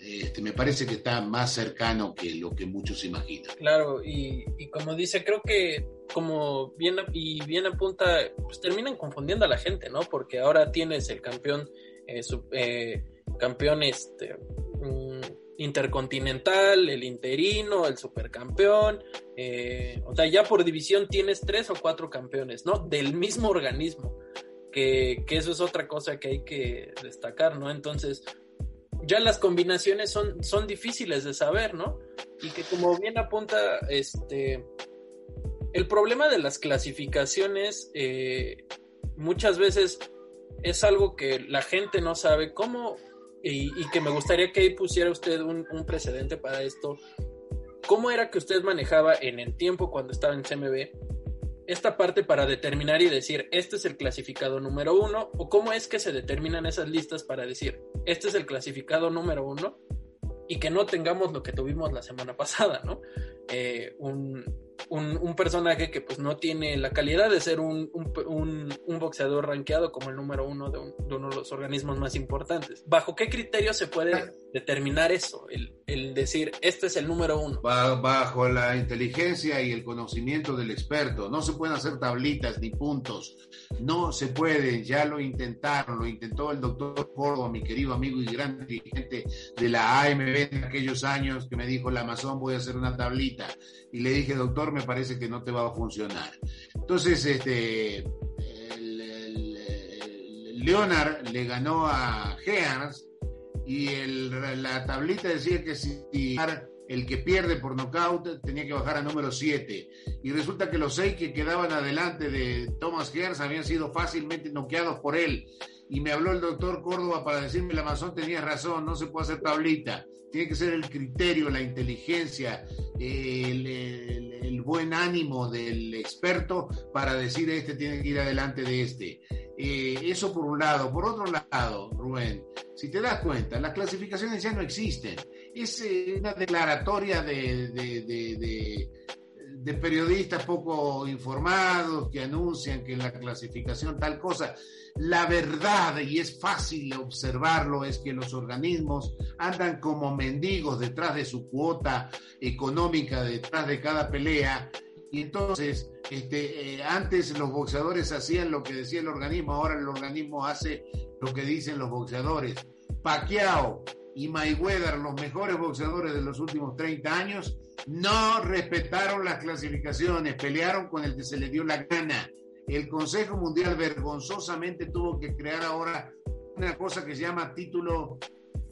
este, me parece que está más cercano que lo que muchos imaginan. Claro, y, como dice, creo que como bien y bien apunta, pues terminan confundiendo a la gente, ¿no? Porque ahora tienes el campeón, eh, eh, campeón este, mm, intercontinental, el interino, el supercampeón, eh, o sea, ya por división tienes tres o cuatro campeones, ¿no? Del mismo organismo, que, que eso es otra cosa que hay que destacar, ¿no? Entonces, ya las combinaciones son, son difíciles de saber, ¿no? Y que como bien apunta, este, el problema de las clasificaciones eh, muchas veces es algo que la gente no sabe cómo, y, que me gustaría que ahí pusiera usted un, precedente para esto. ¿Cómo era que usted manejaba en el tiempo cuando estaba en CMB esta parte para determinar y decir, este es el clasificado número uno, o cómo es que se determinan esas listas para decir, este es el clasificado número uno, y que no tengamos lo que tuvimos la semana pasada, ¿no? Eh, un, un, personaje que pues no tiene la calidad de ser un, un boxeador rankeado como el número uno de, uno de los organismos más importantes. ¿Bajo qué criterio se puede determinar eso? El, el decir, este es el número uno. Bajo la inteligencia y el conocimiento del experto. No se pueden hacer tablitas ni puntos. No se pueden. Ya lo intentaron. Lo intentó el doctor Córdoba, mi querido amigo y gran dirigente de la AMB en aquellos años, que me dijo, la Amazon voy a hacer una tablita. Y le dije, doctor, me parece que no te va a funcionar. Entonces, este, Leonard le ganó a Gears y el, la tablita decía que si el que pierde por nocaut tenía que bajar a número 7. Y resulta que los seis que quedaban adelante de Thomas Gears habían sido fácilmente noqueados por él. Y me habló el doctor Córdoba para decirme, la Amazon tenía razón, no se puede hacer tablita. Tiene que ser el criterio, la inteligencia, el, el buen ánimo del experto para decir este tiene que ir adelante de este. Eh, eso por un lado. Por otro lado, Rubén, si te das cuenta, las clasificaciones ya no existen. Es eh, una declaratoria de, de, periodistas poco informados que anuncian que en la clasificación tal cosa. La verdad, y es fácil observarlo, es que los organismos andan como mendigos detrás de su cuota económica, detrás de cada pelea, y entonces, este, eh, antes los boxeadores hacían lo que decía el organismo, ahora el organismo hace lo que dicen los boxeadores. Pacquiao y Mayweather, los mejores boxeadores de los últimos 30 años, no respetaron las clasificaciones, pelearon con el que se le dio la gana. El Consejo Mundial vergonzosamente tuvo que crear ahora una cosa que se llama título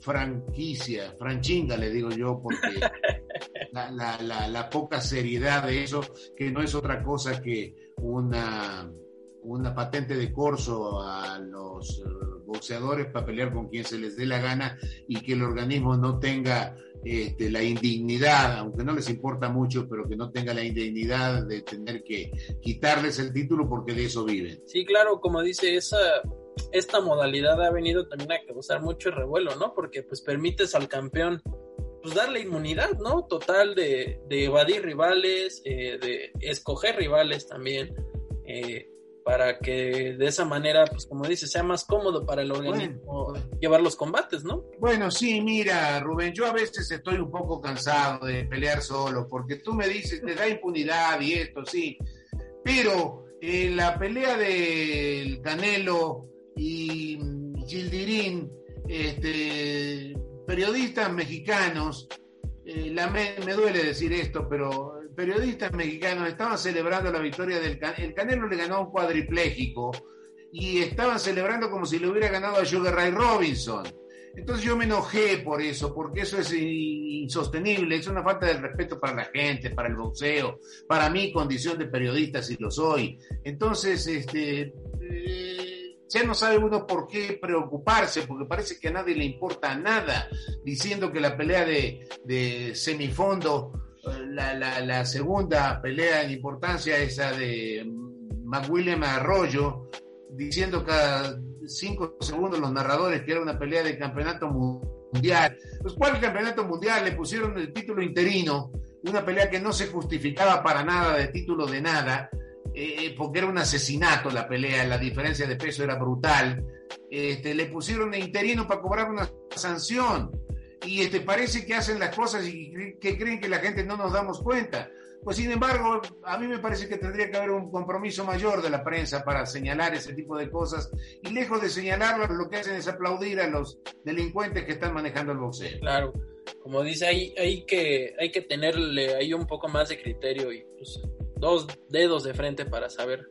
franquicia, franchinga le digo yo, porque la, poca seriedad de eso, que no es otra cosa que una, una patente de corso a los eh, boxeadores para pelear con quien se les dé la gana y que el organismo no tenga este, la indignidad, aunque no les importa mucho, pero que no tenga la indignidad de tener que quitarles el título porque de eso viven. Sí, claro, como dice esa esta modalidad ha venido también a causar mucho revuelo, ¿no? Porque pues permites al campeón pues darle inmunidad, ¿no? Total de, de evadir rivales, eh, de escoger rivales también, eh, para que de esa manera, pues como dice, sea más cómodo para el organismo Bueno, llevar los combates, ¿no? Bueno, sí, mira, Rubén, yo a veces estoy un poco cansado de pelear solo, porque tú me dices, te da impunidad y esto, sí, pero eh, la pelea del Canelo y Gildirín, este, periodistas mexicanos, eh, me, duele decir esto, pero periodistas mexicanos estaban celebrando la victoria del Canelo, el Canelo le ganó un cuadripléjico y estaban celebrando como si le hubiera ganado a Sugar Ray Robinson. Entonces yo me enojé por eso, porque eso es insostenible, es una falta de respeto para la gente, para el boxeo, para mi condición de periodista si lo soy. Entonces, este, eh, ya no sabe uno por qué preocuparse, porque parece que a nadie le importa nada, diciendo que la pelea de, semifondo, eh, la, segunda pelea en importancia, esa de McWilliam Arroyo, diciendo cada cinco segundos los narradores que era una pelea de campeonato mundial. Pues, ¿cuál campeonato mundial? Le pusieron el título interino, una pelea que no se justificaba para nada de título de nada, eh, porque era un asesinato la pelea, la diferencia de peso era brutal. Este, le pusieron interino para cobrar una sanción. Y este, parece que hacen las cosas y que creen que la gente no nos damos cuenta. Pues sin embargo, a mí me parece que tendría que haber un compromiso mayor de la prensa para señalar ese tipo de cosas y lejos de señalarlo, lo que hacen es aplaudir a los delincuentes que están manejando el boxeo. Claro, como dice, hay, hay, que, hay que tenerle ahí un poco más de criterio y pues, dos dedos de frente para saber,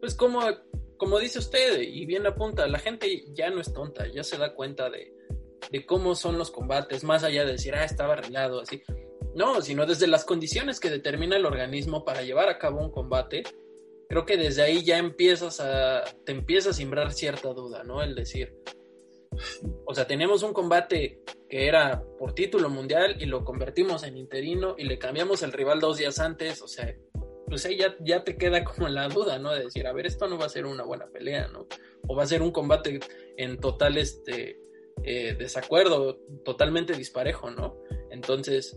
pues como, como dice usted y bien apunta, la gente ya no es tonta, ya se da cuenta de, de cómo son los combates, más allá de decir, ah, estaba arreglado, así. No, sino desde las condiciones que determina el organismo para llevar a cabo un combate, creo que desde ahí ya empiezas a, te empieza a simbrar cierta duda, ¿no? El decir, o sea, tenemos un combate que era por título mundial y lo convertimos en interino y le cambiamos el rival dos días antes, o sea, pues ahí ya, ya te queda como la duda, ¿no? De decir, a ver, esto no va a ser una buena pelea, ¿no? O va a ser un combate en total este eh, desacuerdo, totalmente disparejo, ¿no? Entonces,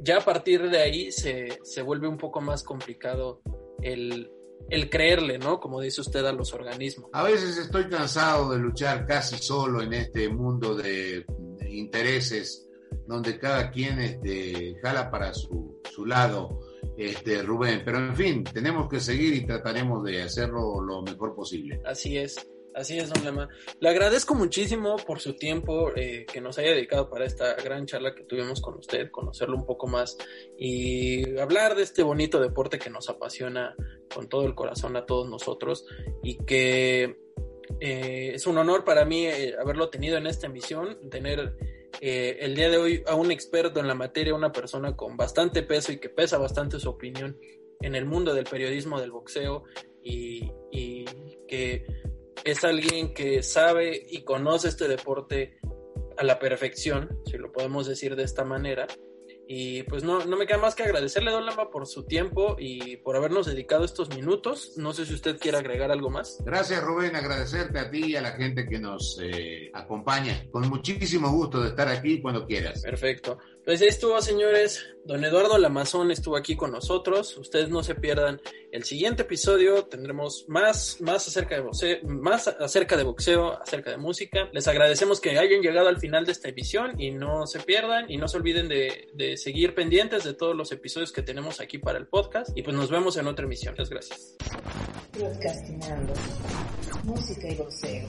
ya a partir de ahí se, se vuelve un poco más complicado el, el, creerle, ¿no? Como dice usted a los organismos. A veces estoy cansado de luchar casi solo en este mundo de, intereses donde cada quien este, jala para su, su lado, este, Rubén. Pero en fin, tenemos que seguir y trataremos de hacerlo lo mejor posible. Así es. Así es, don Lema. Le agradezco muchísimo por su tiempo eh, que nos haya dedicado para esta gran charla que tuvimos con usted, conocerlo un poco más y hablar de este bonito deporte que nos apasiona con todo el corazón a todos nosotros y que eh, es un honor para mí eh, haberlo tenido en esta emisión, tener eh, el día de hoy a un experto en la materia, una persona con bastante peso y que pesa bastante su opinión en el mundo del periodismo, del boxeo y, y que es alguien que sabe y conoce este deporte a la perfección, si lo podemos decir de esta manera. Y pues no, no me queda más que agradecerle, Don Lamba, por su tiempo y por habernos dedicado estos minutos. No sé si usted quiere agregar algo más. Gracias, Rubén. Agradecerte a ti y a la gente que nos eh, acompaña. Con muchísimo gusto de estar aquí cuando quieras. Perfecto. Pues ahí estuvo, señores. Don Eduardo Lamazón estuvo aquí con nosotros. Ustedes no se pierdan el siguiente episodio. Tendremos más, más acerca de boxeo, más acerca de boxeo, acerca de música. Les agradecemos que hayan llegado al final de esta emisión y no se pierdan y no se olviden de, seguir pendientes de todos los episodios que tenemos aquí para el podcast. Y pues nos vemos en otra emisión. Muchas gracias. Música y boxeo.